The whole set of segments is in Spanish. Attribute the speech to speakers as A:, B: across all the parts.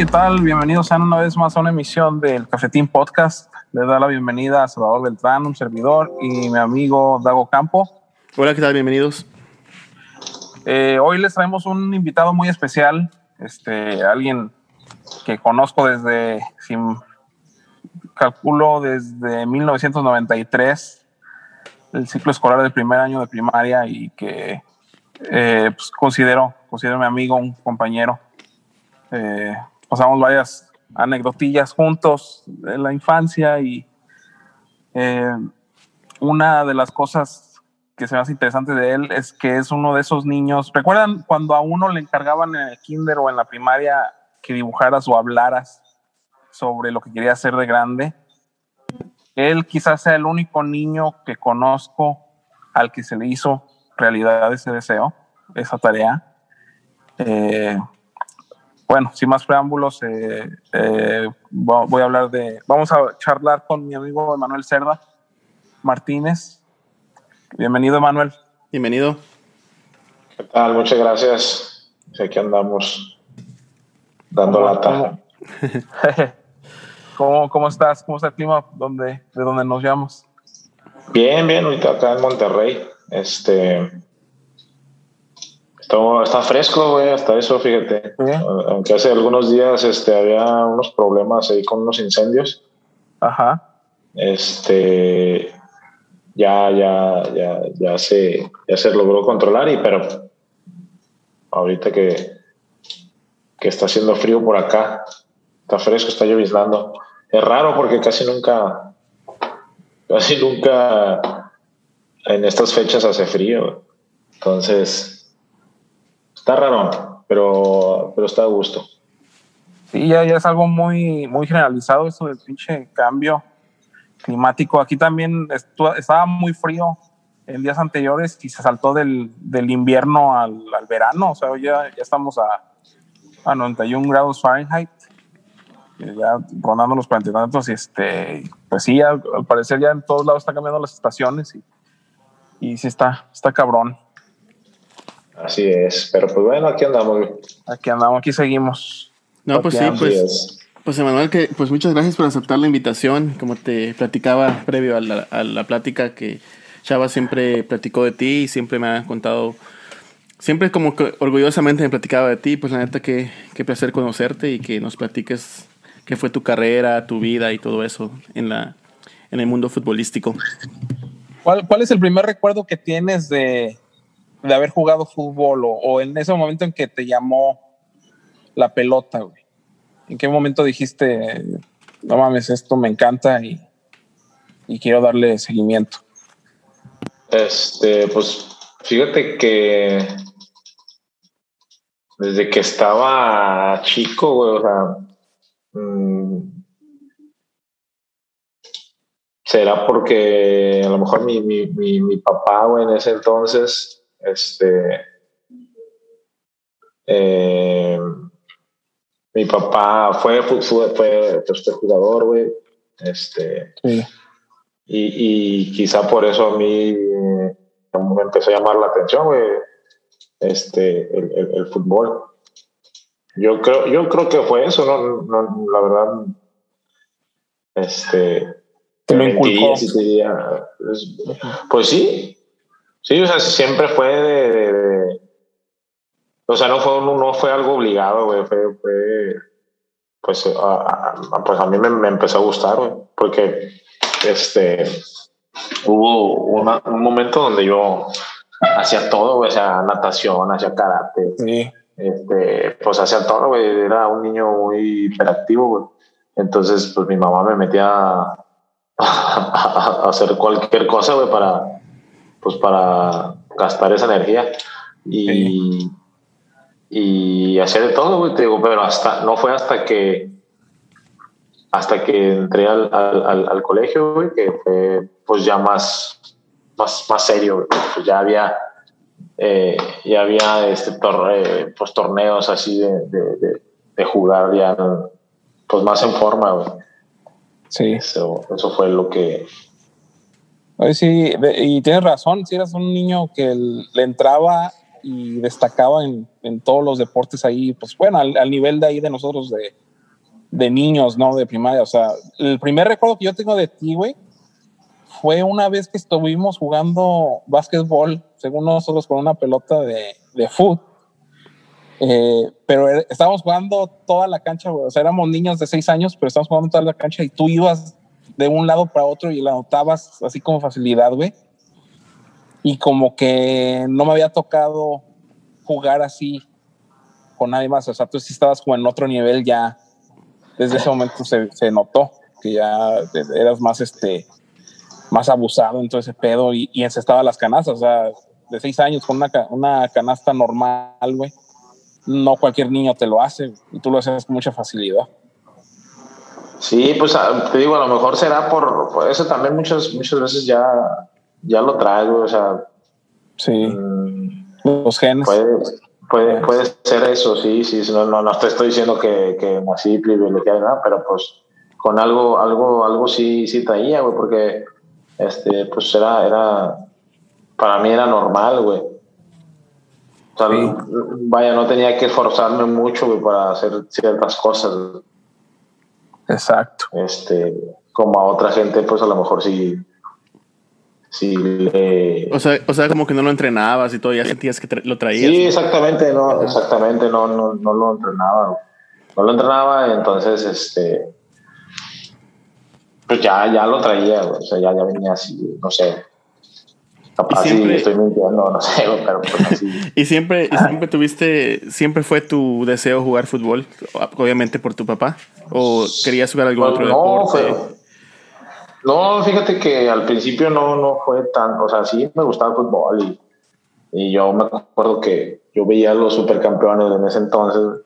A: ¿qué tal? Bienvenidos sean una vez más a una emisión del Cafetín Podcast. Les da la bienvenida a Salvador Beltrán, un servidor, y mi amigo Dago Campo.
B: Hola, ¿qué tal? Bienvenidos.
A: Eh, hoy les traemos un invitado muy especial, este, alguien que conozco desde, sin, calculo desde 1993, el ciclo escolar del primer año de primaria y que eh, pues considero, considero mi amigo, un compañero. Eh, pasamos varias anecdotillas juntos en la infancia y eh, una de las cosas que se me hace interesante de él es que es uno de esos niños. ¿Recuerdan cuando a uno le encargaban en el kinder o en la primaria que dibujaras o hablaras sobre lo que quería hacer de grande? Él quizás sea el único niño que conozco al que se le hizo realidad ese deseo, esa tarea. Eh, bueno, sin más preámbulos, eh, eh, voy a hablar de, vamos a charlar con mi amigo Emanuel Cerda Martínez. Bienvenido, Emanuel.
B: Bienvenido.
C: ¿Qué tal? Muchas gracias. Aquí andamos dando lata.
A: ¿Cómo, ¿Cómo estás? ¿Cómo está el clima donde, de donde nos llamamos?
C: Bien, bien, ahorita acá en Monterrey. Este, está fresco, güey, hasta eso, fíjate. Aunque hace algunos días este, había unos problemas ahí con unos incendios.
A: Ajá.
C: Este, ya, ya, ya, ya se, ya se logró controlar, y pero ahorita que, que está haciendo frío por acá, está fresco, está lloviznando. Es raro porque casi nunca, casi nunca en estas fechas hace frío. Entonces, está raro, pero, pero está a gusto.
A: Sí, ya, ya es algo muy, muy generalizado eso del pinche cambio climático. Aquí también estaba muy frío en días anteriores y se saltó del, del invierno al, al, verano. O sea, ya, ya estamos a, a 91 grados Fahrenheit, ya rondando los 40 tantos. Y este, pues sí, al, al, parecer ya en todos lados están cambiando las estaciones y, y sí está, está cabrón.
C: Así es, pero pues bueno, aquí andamos.
A: Aquí andamos, aquí seguimos.
B: No, pues sí, pues. Pues Emanuel, que pues muchas gracias por aceptar la invitación. Como te platicaba previo a la, a la, plática, que Chava siempre platicó de ti y siempre me ha contado, siempre como que orgullosamente me platicaba de ti. Pues la neta, que qué placer conocerte y que nos platiques qué fue tu carrera, tu vida y todo eso en, la, en el mundo futbolístico.
A: ¿Cuál, ¿Cuál es el primer recuerdo que tienes de, de haber jugado fútbol o, o en ese momento en que te llamó la pelota, güey? ¿En qué momento dijiste, no mames, esto me encanta y, y, quiero darle seguimiento?
C: Este, pues fíjate que desde que estaba chico, güey, o sea, mmm, será porque a lo mejor mi, mi, mi, mi papá, güey, en ese entonces, este, eh, mi papá fue, fue, fue, fue jugador, güey. Este,
A: sí.
C: y, y, quizá por eso a mí eh, me empezó a llamar la atención, güey, este, el, el, el, fútbol. Yo creo, yo creo que fue eso, ¿no? no la verdad, este...
A: Te lo inculcó.
C: Pues, pues, sí, sí, o sea, siempre fue de, de, de o sea, no fue, no fue algo obligado, güey. Fue, fue, pues, a, a, pues a mí me, me empezó a gustar, güey. Porque este, hubo una, un momento donde yo hacía todo, güey. O sea, natación, hacía karate.
A: Sí.
C: Este, pues hacía todo, güey. Era un niño muy hiperactivo, güey. Entonces, pues mi mamá me metía a, a hacer cualquier cosa, güey, para, pues para gastar esa energía. Y. Sí y hacía de todo, güey, te digo, pero hasta, no fue hasta que, hasta que entré al, al, al colegio, güey, que fue pues ya más, más, más serio. Pues ya había, eh, ya había este torre, pues torneos así de, de, de, de, jugar ya, pues más en forma, güey.
A: Sí.
C: Eso, eso fue lo que...
A: Sí, y tienes razón, si eras un niño que le entraba y destacaba en, en todos los deportes ahí, pues bueno, al, al, nivel de ahí de nosotros de, de niños, ¿no? De primaria. O sea, el primer recuerdo que yo tengo de ti, güey, fue una vez que estuvimos jugando básquetbol, según nosotros, con una pelota de, de fútbol. Eh, pero estábamos jugando toda la cancha, güey. O sea, éramos niños de seis años, pero estábamos jugando toda la cancha y tú ibas de un lado para otro y la notabas así como facilidad, güey. Y como que no me había tocado jugar así con nadie más. O sea, tú sí estabas como en otro nivel ya. Desde ese momento se, se notó que ya eras más este más abusado en todo ese pedo y, y encestaba las canastas, o sea, de seis años con una, una canasta normal, güey, no cualquier niño te lo hace y tú lo haces con mucha facilidad.
C: Sí, pues te digo, a lo mejor será por, por eso también muchas, muchas veces ya, ya lo traigo, o sea.
A: Sí. Mmm, los genes.
C: Puede, puede, puede, ser eso, sí, sí, no, no, no te estoy diciendo que, que así privilegiado, nada, pero pues con algo, algo, algo sí, sí traía, güey, porque este, pues era, era, para mí era normal, güey. O sea, sí. vaya, no tenía que esforzarme mucho, güey, para hacer ciertas cosas.
A: Exacto.
C: Este, como a otra gente, pues a lo mejor sí, sí le...
B: O sea, o sea, como que no lo entrenabas y todo, ya sentías que tra lo traías.
C: Sí, exactamente, no, exactamente, no, no, no lo entrenaba. No lo entrenaba, entonces, este, pues ya, ya lo traía, o sea, ya, ya venía así, no sé. Capaz siempre, estoy mintiendo, no sé, pero pues así.
B: ¿Y siempre, ah. siempre tuviste, siempre fue tu deseo jugar fútbol, obviamente por tu papá? ¿O querías jugar algún
C: pues
B: otro
C: no,
B: deporte?
C: Fue, no, fíjate que al principio no, no fue tan, o sea, sí me gustaba el fútbol y, y yo me acuerdo que yo veía a los supercampeones en ese entonces.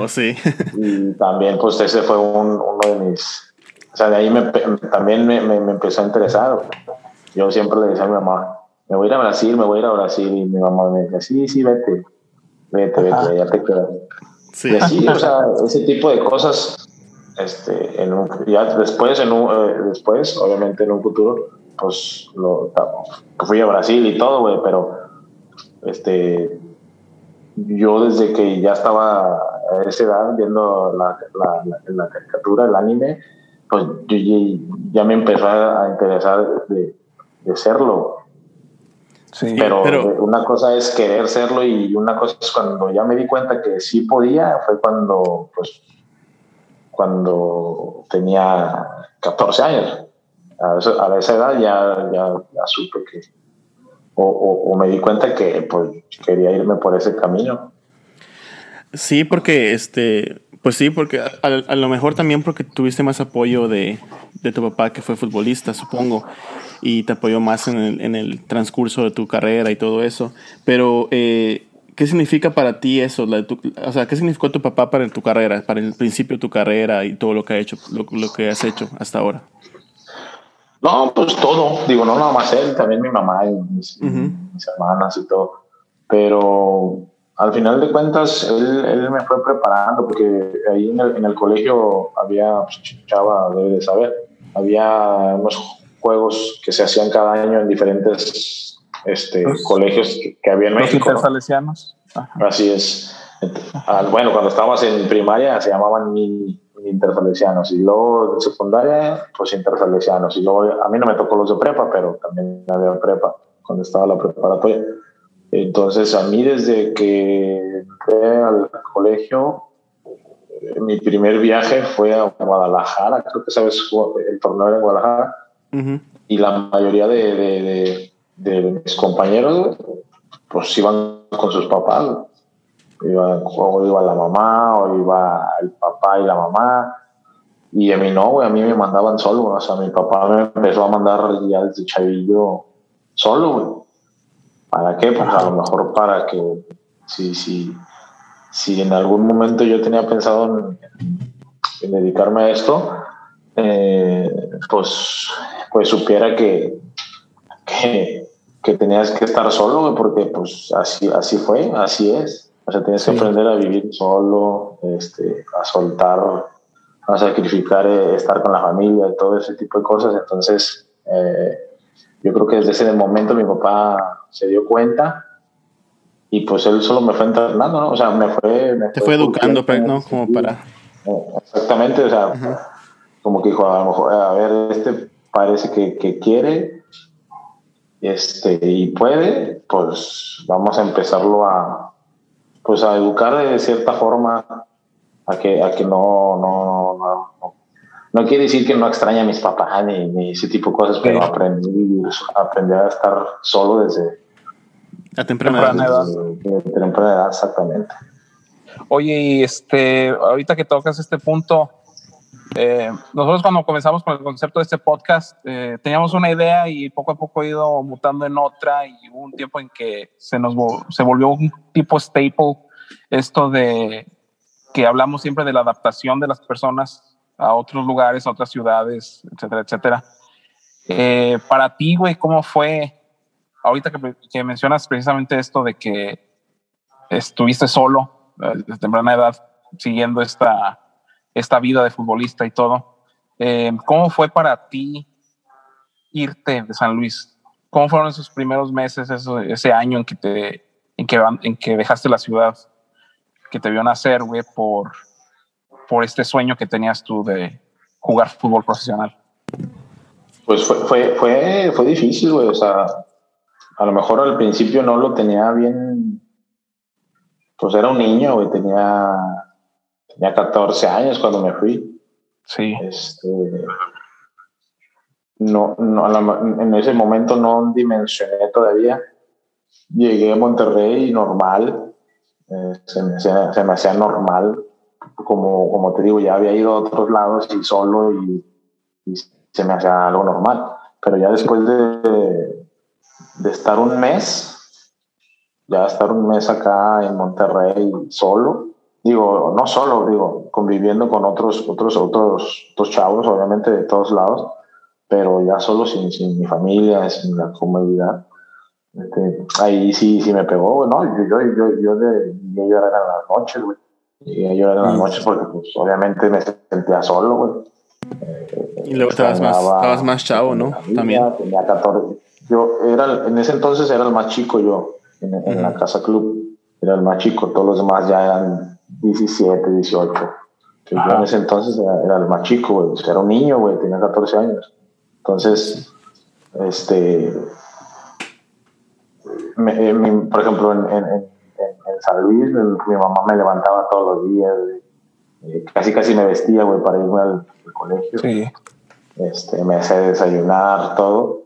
B: Oh, sí.
C: y también, pues ese fue un, uno de mis o sea, de ahí me, también me, me, me, empezó a interesar. Yo siempre le decía a mi mamá, me voy a ir a Brasil, me voy a ir a Brasil. Y mi mamá me decía, sí, sí, vete, vete, vete, ya te quedas. Sí. Y así, o sea, ese tipo de cosas, este, en un, ya después, en un, eh, después, obviamente en un futuro, pues lo, fui a Brasil y todo, güey, pero este, yo desde que ya estaba a esa edad viendo la, la, la, la caricatura, el anime, pues yo ya me empezó a interesar de, de serlo.
A: Sí,
C: pero, pero, una cosa es querer serlo y una cosa es cuando ya me di cuenta que sí podía, fue cuando, pues, cuando tenía 14 años. A, eso, a esa edad ya, ya, ya supe que, o, o, o, me di cuenta que pues, quería irme por ese camino.
B: Sí, porque este, pues sí, porque a, a, lo mejor también porque tuviste más apoyo de, de, tu papá que fue futbolista, supongo, y te apoyó más en el, en el transcurso de tu carrera y todo eso. Pero, eh, ¿qué significa para ti eso? La tu, o sea, ¿qué significó tu papá para tu carrera, para el principio de tu carrera y todo lo que, ha hecho, lo, lo que has hecho hasta ahora?
C: No, pues todo. Digo, no nada más él, también mi mamá y mis, uh -huh. mis hermanas y todo. Pero al final de cuentas, él, él, me fue preparando, porque ahí en el, en el colegio había, pues, Chava debe de saber, había unos juegos que se hacían cada año en diferentes este, los, colegios que, que, había en
A: los
C: México. ¿no? Así es. Bueno, cuando estábamos en primaria se llamaban intersalesianos y luego en secundaria, pues intersalesianos. Y luego a mí no me tocó los de prepa, pero también había prepa cuando estaba la preparatoria. Entonces, a mí desde que entré al colegio, mi primer viaje fue a Guadalajara, creo que sabes, el torneo era en Guadalajara, y la mayoría de, mis compañeros, pues iban con sus papás, iba, o iba la mamá, o iba el papá y la mamá, y a mí no, güey, a mí me mandaban solo, o sea, mi papá me empezó a mandar ya desde chavillo solo, güey. ¿Para qué? Pues a lo mejor para que si, si, si en algún momento yo tenía pensado en, en dedicarme a esto, eh, pues, pues supiera que, que, que, tenías que estar solo, porque pues así, así fue, así es. O sea, tienes sí. que aprender a vivir solo, este, a soltar, a sacrificar, eh, estar con la familia, todo ese tipo de cosas. Entonces, eh, yo creo que desde ese momento mi papá se dio cuenta y pues él solo me fue entrenando, ¿no? O sea, me fue...
B: Te fue, educando, pues, ¿no? Como para...
C: Exactamente, o sea, como que dijo, a lo mejor, a ver, este parece que, que quiere este, y puede, pues vamos a empezarlo a, pues a educar de cierta forma a que, a que no, no, no, no, quiere decir que no extraña a mis papás ni, ese tipo de cosas, pero aprendí, aprendí a estar solo desde
B: a temprana, edad.
C: temprana edad, exactamente.
A: Oye, y este, ahorita que tocas este punto, eh, nosotros cuando comenzamos con el concepto de este podcast, eh, teníamos una idea y poco a poco ha ido mutando en otra y hubo un tiempo en que se nos se volvió un tipo staple esto de que hablamos siempre de la adaptación de las personas a otros lugares, a otras ciudades, etcétera, etcétera. Eh, para ti, güey, ¿cómo fue? Ahorita que, que, mencionas precisamente esto de que estuviste solo desde temprana edad siguiendo esta esta vida de futbolista y todo. Eh, ¿Cómo fue para ti irte de San Luis? ¿Cómo fueron esos primeros meses, ese año en que, te, en, que, en que dejaste la ciudad, que te vio nacer, güey, por, por este sueño que tenías tú de jugar fútbol profesional?
C: Pues fue, fue, fue, fue difícil, güey. O sea, a lo mejor al principio no lo tenía bien. Pues era un niño, güey. Tenía Tenía 14 años cuando me fui.
A: Sí.
C: Este, no, no, en ese momento no dimensioné todavía. Llegué a Monterrey normal, eh, se, me, se, me, hacía normal, como, como te digo, ya había ido a otros lados y solo y, se me hacía algo normal. Pero ya después de, de estar un mes, ya estar un mes acá en Monterrey solo, digo, no solo, digo, conviviendo con otros, otros, otros, otros chavos, obviamente de todos lados, pero ya solo sin, sin mi familia, sin la comodidad. Este, ahí sí, sí me pegó, ¿no? Yo, yo, yo, yo de, yo llorar en las noches, güey. Y llorar en las noches porque, pues, obviamente me sentía solo, güey.
B: y luego estabas más, estabas más chavo, ¿no? También.
C: Tenía 14. Yo era, en ese entonces era el más chico yo, en, en la casa club. Era el más chico, todos los demás ya eran 17, 18. yo en ese entonces era, el más chico, güey. era un niño, güey, tenía 14 años. Entonces, este. Eh, por ejemplo, en, en, en, San Luis, mi mamá me levantaba todos los días, eh, casi casi me vestía, güey, para irme al, colegio. Sí. Este, me hacía desayunar, todo.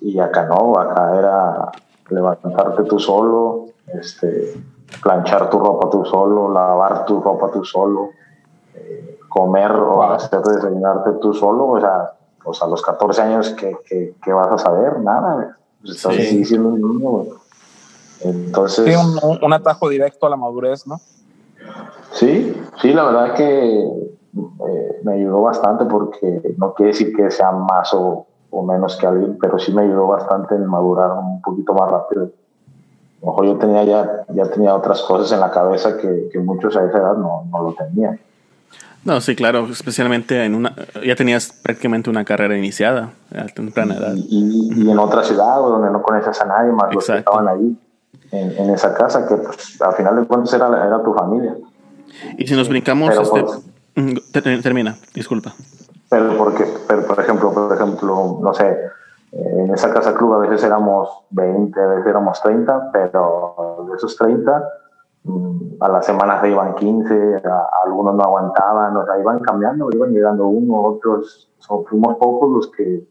C: Y acá no, acá era levantarte tú solo, este, planchar tu ropa tú solo, lavar tu ropa tú solo, eh, comer o hacer desayunarte tú solo, o sea, pues a los 14 años que, que, vas a saber, nada, pues estás sí. un niño, Entonces...
A: Sí, un, un, atajo directo a la madurez, ¿no?
C: Sí, sí, la verdad que eh, me ayudó bastante porque no quiere decir que sea más o, o menos que alguien, pero sí me ayudó bastante en madurar un poquito más rápido a lo mejor yo tenía ya, ya tenía otras cosas en la cabeza que, que muchos a esa edad no, no, lo tenían.
B: No, sí, claro, especialmente en una, ya tenías prácticamente una carrera iniciada a temprana edad.
C: Y, y, en otra ciudad donde no conoces a nadie más los que estaban ahí, en, en, esa casa, que pues, al final de cuentas era, era tu familia.
B: Y si nos brincamos, este, pues, mm, termina, disculpa.
C: Pero porque, pero por ejemplo, por ejemplo, no sé, en esa casa club a veces éramos 20, a veces éramos 30, pero de esos 30 mm, a las semanas se iban 15, algunos no aguantaban, o sea, iban cambiando, iban llegando uno, otros, son, fuimos pocos los que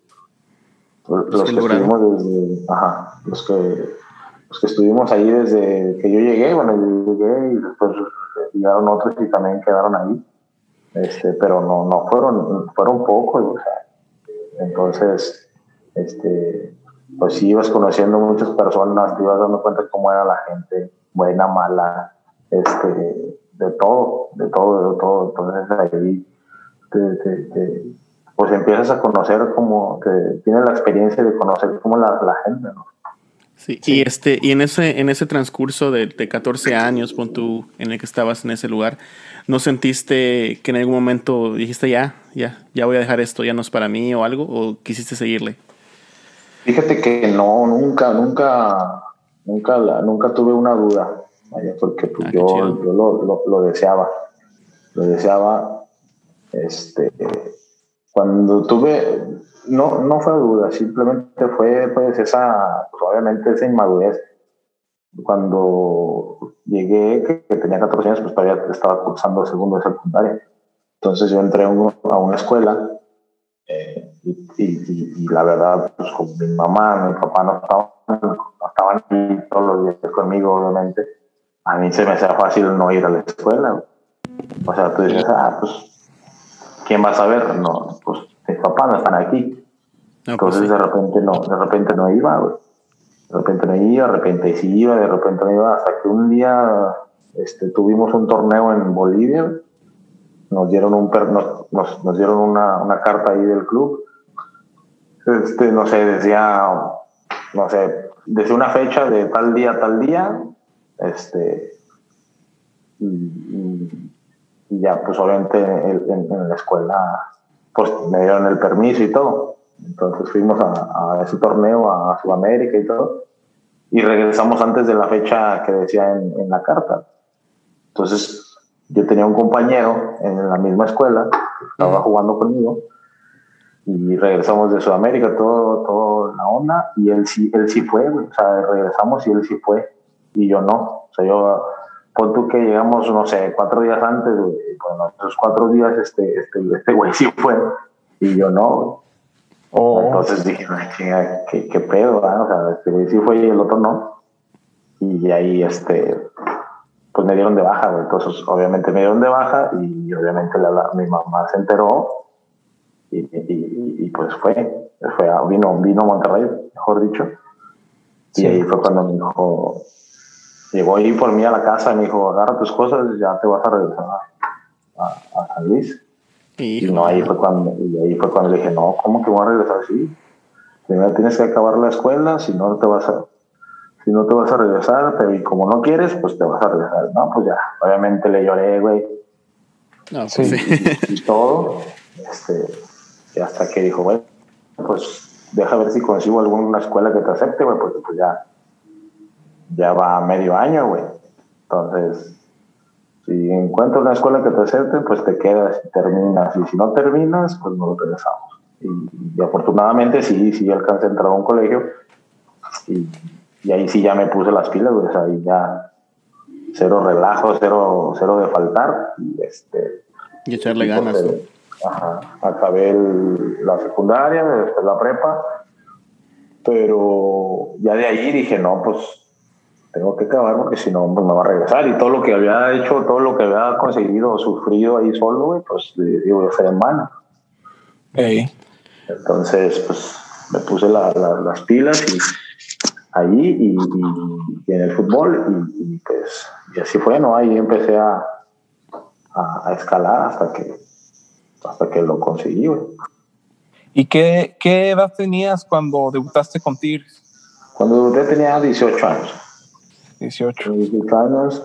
C: los, que, estuvimos desde, ajá, los que los que estuvimos ahí desde que yo llegué, bueno, yo llegué y después llegaron otros y también quedaron ahí, este, pero no, no fueron, fueron pocos, o sea, entonces este, pues sí ibas conociendo muchas personas, te ibas dando cuenta cómo era la gente, buena, mala, este, de todo, de todo, de todo. Entonces ahí pues empiezas a conocer como, que tienes la experiencia de conocer cómo la, la gente, ¿no?
B: Sí, y este, y en ese, en ese transcurso de, de 14 años, pon tú, en el que estabas en ese lugar, ¿no sentiste que en algún momento dijiste ya, ya, ya voy a dejar esto, ya no es para mí o algo, o quisiste seguirle?
C: Fíjate que no, nunca, nunca, nunca, la, nunca tuve una duda, porque pues, ah, yo, yo lo, lo, deseaba, lo deseaba, este, cuando tuve, no, no fue duda, simplemente fue pues esa, probablemente esa inmadurez. Cuando llegué, que, tenía 14 años, pues todavía estaba cursando segundo de secundaria. Entonces yo entré a una escuela eh, y, la verdad, pues con mi mamá, mi papá no estaban, no estaban aquí todos los días conmigo, obviamente. A mí se me hacía fácil no ir a la escuela. O sea, tú dices, ah, pues, ¿quién va a saber? No, pues mis papás no están aquí. Pues Entonces de repente no, de repente no iba, De repente no iba, de repente sí iba, de repente no iba, hasta que un día este, tuvimos un torneo en Bolivia, nos dieron un nos, nos, dieron una, una, carta ahí del club. Este, no sé, decía, no sé, decía una fecha de tal día, tal día, este, y, ya, pues obviamente en, la escuela, pues me dieron el permiso y todo. Entonces fuimos a, ese torneo a Sudamérica y todo, y regresamos antes de la fecha que decía en, en la carta. Entonces, yo tenía un compañero en la misma escuela, estaba jugando conmigo, y regresamos de Sudamérica, todo, todo la onda, y él sí, él sí fue, o sea, regresamos y él sí fue, y yo no. O sea, yo, pon tú que llegamos, no sé, cuatro días antes, bueno, esos cuatro días este, este, este güey sí fue, y yo no. Oh. Entonces dije, ¿qué, qué pedo? Ah? O sea, este güey sí fue y el otro no. Y ahí, este, pues me dieron de baja, güey. Entonces, obviamente me dieron de baja y obviamente la, mi mamá se enteró y, y, pues fue, fue vino, vino a Monterrey, mejor dicho. Y ahí fue cuando me dijo, llegó ahí por mí a la casa y me dijo, agarra tus cosas, ya te vas a regresar a, a, San Luis. Y no, ahí fue cuando, y ahí fue cuando le dije, no, ¿cómo que voy a regresar así? Primero tienes que acabar la escuela, si no te vas a, si no te vas a regresar, pero y como no quieres, pues te vas a regresar, ¿no? Pues ya, obviamente le lloré, güey. No, pues sí. Y, todo, este, y hasta que dijo, güey, pues deja ver si consigo alguna escuela que te acepte, güey, porque pues ya, ya va medio año, güey. Entonces, si encuentro una escuela que te acepte, pues te quedas y terminas. Y si no terminas, pues no lo regresamos. Y, y afortunadamente sí, sí alcancé a entrar a un colegio y y ahí sí ya me puse las pilas, pues ahí ya cero relajo, cero, cero de faltar. Y, este,
B: y echarle ganas.
C: ajá, acabé la secundaria, después la prepa, pero ya de ahí dije, no, pues tengo que acabar porque si no, pues me va a regresar. Y todo lo que había hecho, todo lo que había conseguido, sufrido ahí solo, pues digo, ya en mano. Entonces, pues me puse las pilas y ahí y, en el fútbol y, pues y así fue, ¿no? Ahí empecé a, a, escalar hasta que, hasta que lo conseguí,
A: ¿Y qué, qué, edad tenías cuando debutaste con Tigres?
C: Cuando debuté tenía 18 años.
A: 18.
C: 18 años.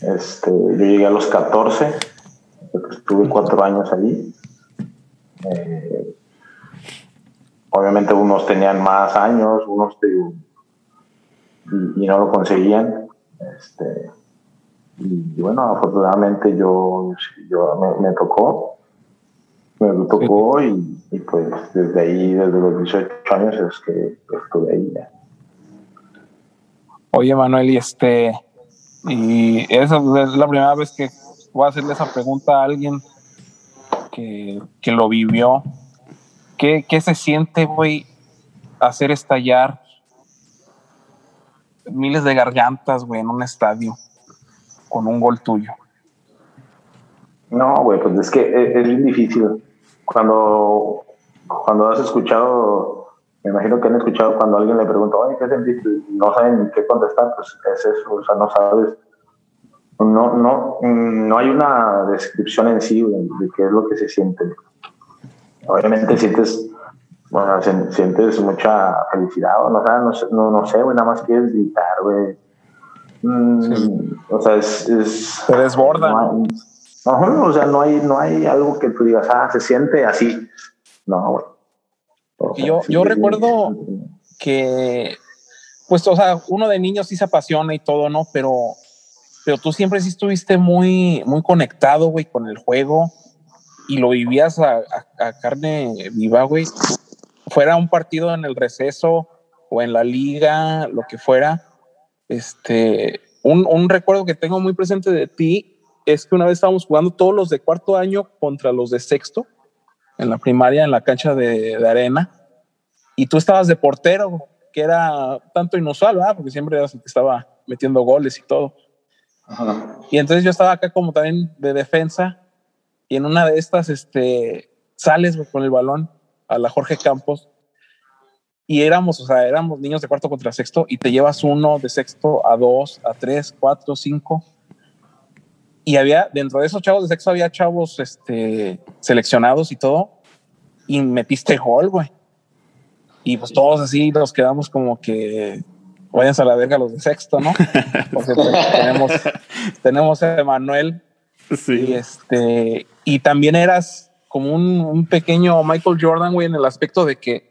C: Este, yo llegué a los 14, estuve cuatro años allí. Eh, obviamente unos tenían más años, unos y, no lo conseguían. Este, y, bueno, afortunadamente yo, yo me, tocó, me tocó y, y, pues desde ahí, desde los 18 años es que estuve ahí ya.
A: Oye Manuel, y este, y esa es la primera vez que voy a hacerle esa pregunta a alguien que, que lo vivió. ¿Qué, ¿Qué, se siente, güey, hacer estallar miles de gargantas, güey, en un estadio con un gol tuyo.
C: No, güey, pues es que es, bien difícil. Cuando, cuando has escuchado, me imagino que han escuchado cuando alguien le pregunta, oye, ¿qué sentiste? No saben ni qué contestar, pues es eso, o sea, no sabes. No, no, no hay una descripción en sí de qué es lo que se siente. Obviamente sientes bueno, sientes mucha felicidad, o no, no, no sé, güey, nada más quieres gritar, güey. Mm, o sea, es, es
A: Se desborda.
C: No o sea, no hay, no hay algo que tú digas, ah, se siente así. No, güey.
A: yo, yo recuerdo que pues, o sea, uno de niños sí se apasiona y todo, ¿no? Pero, pero tú siempre sí estuviste muy, muy conectado, güey, con el juego y lo vivías a, carne viva, güey. Fuera un partido en el receso o en la liga, lo que fuera. Este, un, un recuerdo que tengo muy presente de ti es que una vez estábamos jugando todos los de cuarto año contra los de sexto en la primaria, en la cancha de, de arena, y tú estabas de portero, que era tanto inusual, ¿verdad? Porque siempre eras el que estaba metiendo goles y todo. Y entonces yo estaba acá como también de defensa y en una de estas este, sales con el balón a la Jorge Campos y éramos, o sea, éramos niños de cuarto contra sexto y te llevas uno de sexto a dos, a tres, cuatro, cinco. Y había, dentro de esos chavos de sexto había chavos este, seleccionados y todo. Y metiste gol, güey. Y pues todos así nos quedamos como que váyanse a la verga los de sexto, ¿no? Porque pues, tenemos, tenemos a Emanuel. Sí. Y este, y también eras como un, pequeño Michael Jordan, güey, en el aspecto de que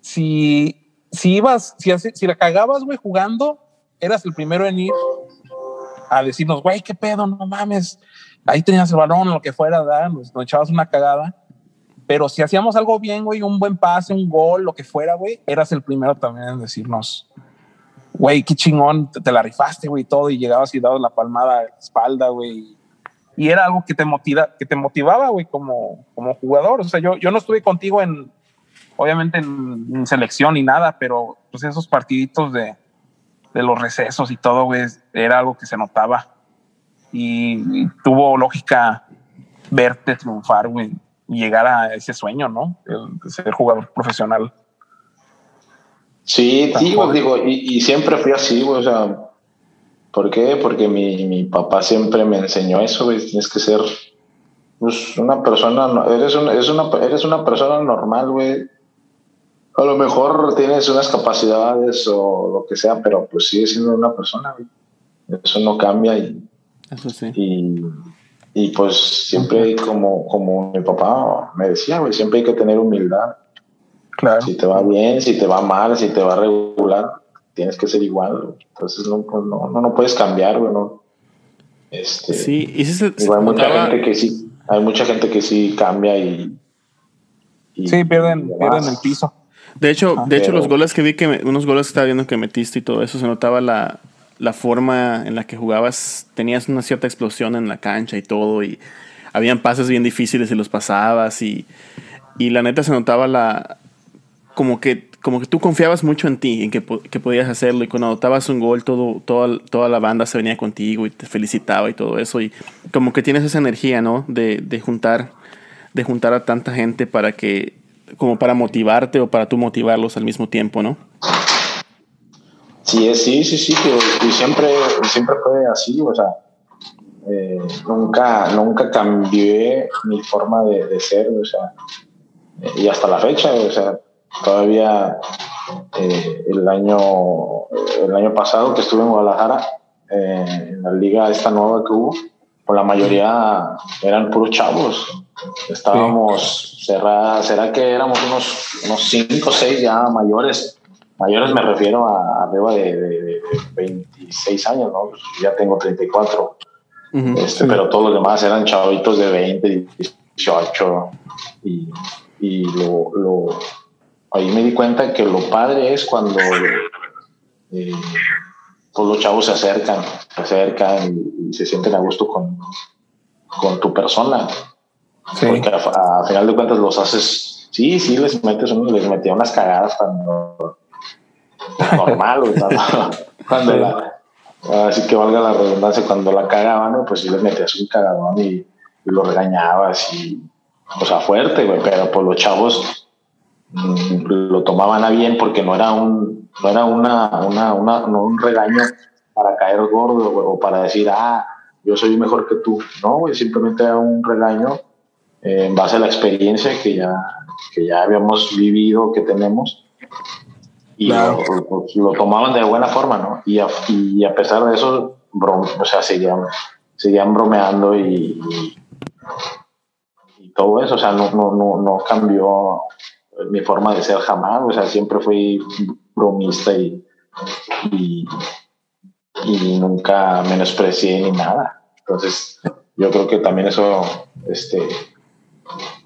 A: si, si ibas, si, si la cagabas, güey, jugando, eras el primero en ir a decirnos, güey, qué pedo, no mames, ahí tenías el balón, lo que fuera, Nos, nos, echabas una cagada. Pero si hacíamos algo bien, güey, un buen pase, un gol, lo que fuera, güey, eras el primero también en decirnos, güey, qué chingón, te, la rifaste, güey, todo, y llegabas y dabas la palmada a la espalda, güey, y era algo que te, motiva, que te motivaba, güey, como, como jugador. O sea, yo, yo no estuve contigo en, obviamente en, selección ni nada, pero pues esos partiditos de, de los recesos y todo, güey, era algo que se notaba. Y, tuvo lógica verte triunfar, güey, y llegar a ese sueño, ¿no? de ser jugador profesional.
C: Sí, digo, digo, y, y, siempre fui así, güey, o sea, ¿Por qué? Porque mi, mi papá siempre me enseñó eso, güey. Tienes que ser pues, una persona, eres una, eres, una, eres una persona normal, güey. A lo mejor tienes unas capacidades o lo que sea, pero pues sigues siendo una persona, güey. Eso no cambia y, eso sí. y, y pues siempre como, como mi papá me decía, güey, siempre hay que tener humildad. Claro. Si te va bien, si te va mal, si te va regular, tienes que ser igual. Entonces pues, no, no, no, puedes cambiar, güey, ¿no? Este,
B: sí, y
C: hay mucha gente que sí, hay mucha gente que sí cambia y,
A: sí, pierden, pierden el piso.
B: De hecho, de hecho los goles que vi que unos goles que estaba viendo que metiste y todo eso se notaba la, la forma en la que jugabas, tenías una cierta explosión en la cancha y todo y habían pases bien difíciles y los pasabas y, y la neta se notaba la como que como que tú confiabas mucho en ti, en que, que podías hacerlo, y cuando anotabas un gol, todo, toda, toda la banda se venía contigo y te felicitaba y todo eso, y como que tienes esa energía, ¿no? De, de juntar, de juntar a tanta gente para que, como para motivarte o para tú motivarlos al mismo tiempo, ¿no?
C: Sí, sí, sí, sí, y siempre, siempre fue así, o sea, eh, nunca, nunca cambié mi forma de, de ser, o sea, y hasta la fecha, o sea, Todavía eh, el, año, el año pasado que estuve en Guadalajara, eh, en la liga esta nueva que hubo, por la mayoría eran puros chavos. Estábamos cerradas, será que éramos unos, unos cinco o seis ya mayores. Mayores me refiero a arriba de, 26 años, ¿no? Pues ya tengo 34. este, Pero todos los demás eran chavitos de 20, 18. Y, y lo, lo, ahí me di cuenta que lo padre es cuando eh, pues los chavos se acercan, se acercan y, se sienten a gusto con, con tu persona. Porque a, final de cuentas los haces, sí, sí, les metes, les metía unas cagadas cuando normal, cuando, la, así que valga la redundancia, cuando la cagaban, pues sí les metías un cagadón y, y lo regañabas y, o sea, fuerte, güey, pero pues los chavos lo tomaban a bien porque no era un, no era una, una, una no un regaño para caer gordo o para decir, ah, yo soy mejor que tú. No, simplemente era un regaño eh, en base a la experiencia que ya, que ya habíamos vivido, que tenemos. Y lo, tomaban de buena forma, ¿no? Y a, y a pesar de eso, o sea, seguían, seguían bromeando y, y, y, todo eso, o sea, no, no, no, no cambió mi forma de ser jamás, o sea, siempre fui bromista y, y, nunca menosprecié ni nada. Entonces, yo creo que también eso este,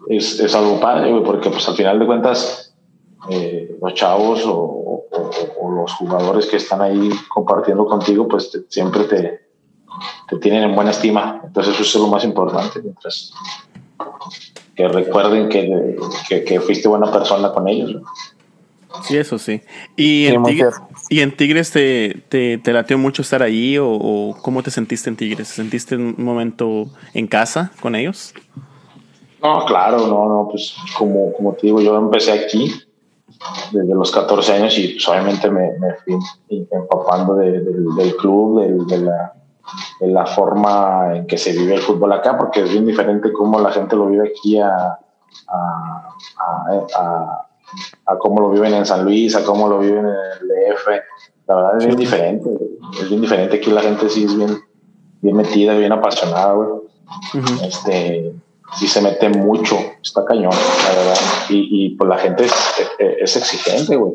C: es, algo padre, porque pues al final de cuentas, eh, los chavos o, los jugadores que están ahí compartiendo contigo, pues siempre te, te tienen en buena estima. Entonces eso es lo más importante. Mientras que recuerden que, que, fuiste buena persona con ellos.
B: Sí, eso sí. ¿Y en, Tigres, ¿y en Tigres te, te, te lateó mucho estar ahí o, cómo te sentiste en Tigres? ¿Te ¿Sentiste un momento en casa con ellos?
C: No, claro, no, no, pues como, como te digo, yo empecé aquí desde los 14 años y pues, obviamente me, me fui empapando del club, de, la, de la forma en que se vive el fútbol acá, porque es bien diferente cómo la gente lo vive aquí a, a, a, a cómo lo viven en San Luis, a cómo lo viven en el DF. La verdad es bien diferente, es bien diferente. Aquí la gente sí es bien, bien metida, bien apasionada, güey. Este, sí se mete mucho, está cañón, la verdad. Y, y pues la gente es, es exigente, güey.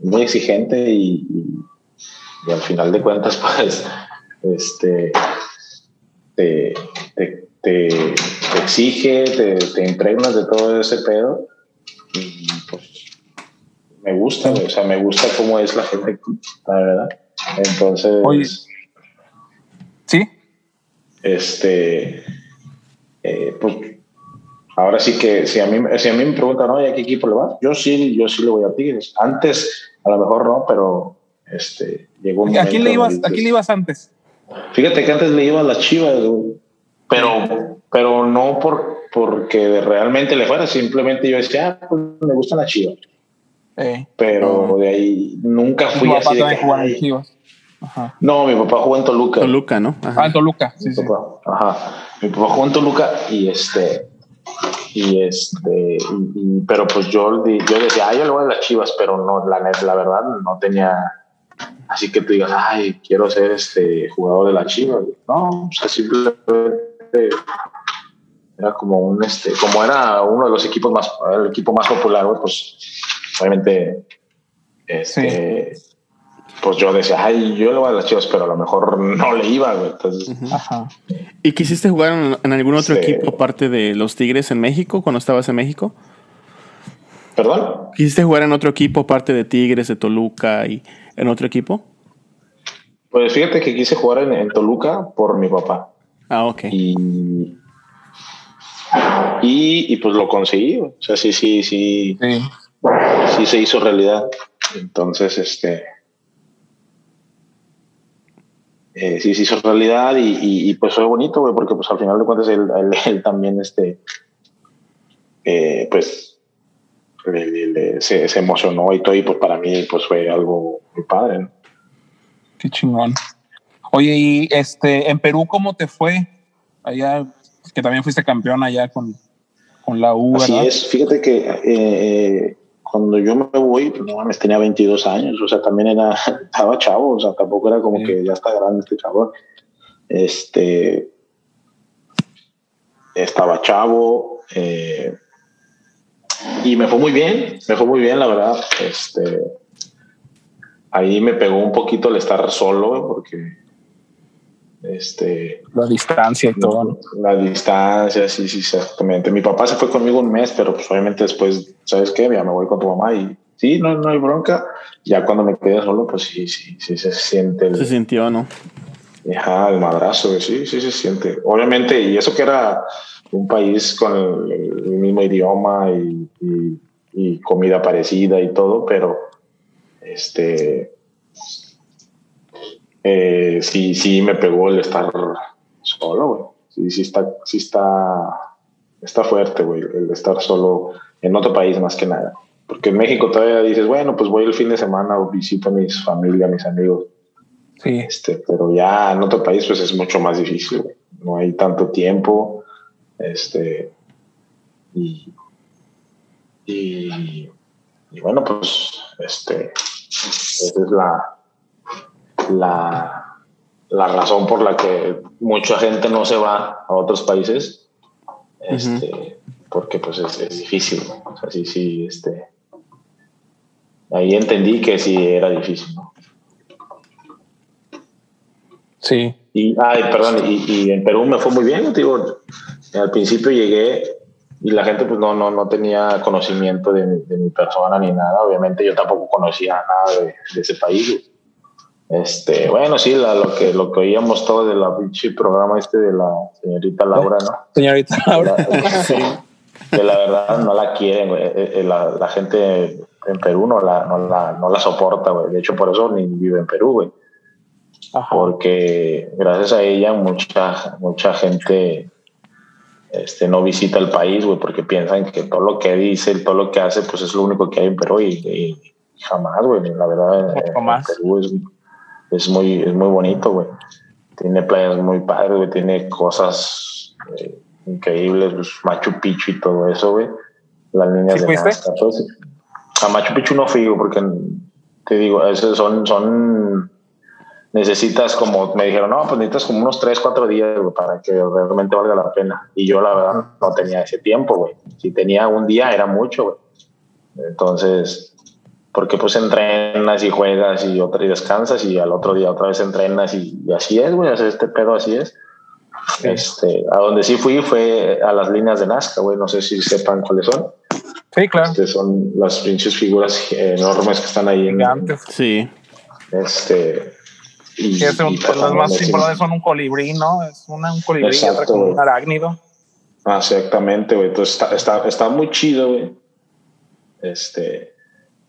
C: Muy exigente y, y, al final de cuentas, pues, este, te, te, te, exige, te, te, impregnas de todo ese pedo. Y pues me gusta, o sea, me gusta cómo es la gente, la verdad. Entonces.
A: Sí.
C: Este. Eh, pues ahora sí que si a mí, si a mí me preguntan, oye, ¿a qué equipo le vas? Yo sí, yo sí le voy a Tigres. Antes, a lo mejor no, pero este, llegó un
A: ¿A quién le ibas, ¿a quién le ibas antes?
C: Fíjate que antes le iba a las chivas, pero, pero no por, porque realmente le fuera, simplemente yo decía, ah, pues me gustan las chivas. Eh, pero de ahí nunca fui así. De que, chivas. No, mi papá jugó en Toluca.
B: Toluca, ¿no?
A: Ajá. Ah, en Toluca, sí, sí.
C: Ajá. Mi papá jugó en Toluca y este, y este, pero pues yo, yo decía, ay, yo le voy a las chivas, pero no, la, la verdad no tenía Así que tú digas, ay, quiero ser este jugador de la Chivas. No, o sea, simplemente era como un, este, como era uno de los equipos más, el equipo más popular, pues obviamente, este, pues yo decía, ay, yo le voy a las Chivas, pero a lo mejor no le iba, güey. Entonces,
B: ¿Y quisiste jugar en, algún otro equipo aparte de los Tigres en México cuando estabas en México?
C: ¿Perdón?
B: ¿Quisiste jugar en otro equipo aparte de Tigres, de Toluca y en otro equipo?
C: Pues fíjate que quise jugar en, Toluca por mi papá.
B: Ah, ok.
C: Y, y, pues lo conseguí. O sea, sí, sí, sí, sí. se hizo realidad. Entonces, este. Eh, sí se hizo realidad y, pues fue bonito, güey, porque pues al final de cuentas él, también, este, eh, pues se, emocionó y todo, y pues para mí pues fue algo muy padre. ¿no?
A: Qué chingón. Oye, y este, en Perú, ¿cómo te fue? Allá, que también fuiste campeón allá con, con la U,
C: Así es, fíjate que eh, cuando yo me voy, pues, no mames, tenía 22 años, o sea, también era, estaba chavo, o sea, tampoco era como que ya está grande este chavo. Este, estaba chavo, eh, y me fue muy bien, me fue muy bien, la verdad. Este, ahí me pegó un poquito el estar solo, porque este,
A: la distancia y todo.
C: La distancia, sí, sí, exactamente. Mi papá se fue conmigo un mes, pero pues obviamente después, ¿sabes qué? Ya me voy con tu mamá y sí, no, no hay bronca. Ya cuando me quedé solo, pues sí, sí, sí se siente.
B: se sintió, ¿no?
C: Ajá, el madrazo, sí, sí se siente. Obviamente, y eso que era un país con el, mismo idioma y, comida parecida y todo, pero este eh, sí, sí me pegó el estar solo, güey. Sí, sí está, sí está, está fuerte, güey, el estar solo en otro país más que nada. Porque en México todavía dices, bueno, pues voy el fin de semana o visito a mis familia, a mis amigos. Sí. Este, pero ya en otro país, pues es mucho más difícil, güey. No hay tanto tiempo este, y, y, bueno, pues este, esa es la, la, la, razón por la que mucha gente no se va a otros países, este, porque pues es, difícil, o sea, sí, sí, este, ahí entendí que sí era difícil, ¿no?
A: Sí.
C: Y, ay, perdón, y, y, en Perú me fue muy bien, digo, al principio llegué y la gente pues no, no, no tenía conocimiento de, de mi persona ni nada, obviamente yo tampoco conocía nada de, de ese país. Este, bueno, sí, la, lo que lo que oíamos todo de la pinche programa este de la señorita Laura, ¿no?
A: Señorita Laura.
C: sí, que la verdad no la quieren, güey. Eh, eh, la, la, gente en Perú no la, no la, no la soporta, güey. De hecho, por eso ni vive en Perú, güey. Porque gracias a ella mucha, mucha gente este, no visita el país, güey, porque piensan que todo lo que dice, todo lo que hace, pues es lo único que hay en Perú y, y jamás, güey. La verdad, Perú es es muy, es muy bonito, güey. Tiene playas muy padres, güey. Tiene cosas eh, increíbles, pues, Machu Picchu y todo eso, güey. Las líneas de Nazca, pues. A Machu Picchu no fui, porque te digo, esos son, son necesitas como, me dijeron, no, pues necesitas como unos 3, 4 días güey, para que realmente valga la pena. Y yo la verdad no tenía ese tiempo, güey. Si tenía un día era mucho, güey. Entonces, porque pues entrenas y juegas y otra y descansas y al otro día otra vez entrenas y, así es, güey, este pedo así es. Este, a donde sí fui fue a las líneas de Nazca, güey, no sé si sepan cuáles son.
A: Sí, claro.
C: Este, son las pinches figuras enormes que están ahí. En,
B: sí.
C: Este.
A: Y, es un, pues, las más importantes son un colibrí, ¿no? Es una, un colibrí Exacto, y un arácnido.
C: exactamente, güey. Entonces está, está, está muy chido, güey. Este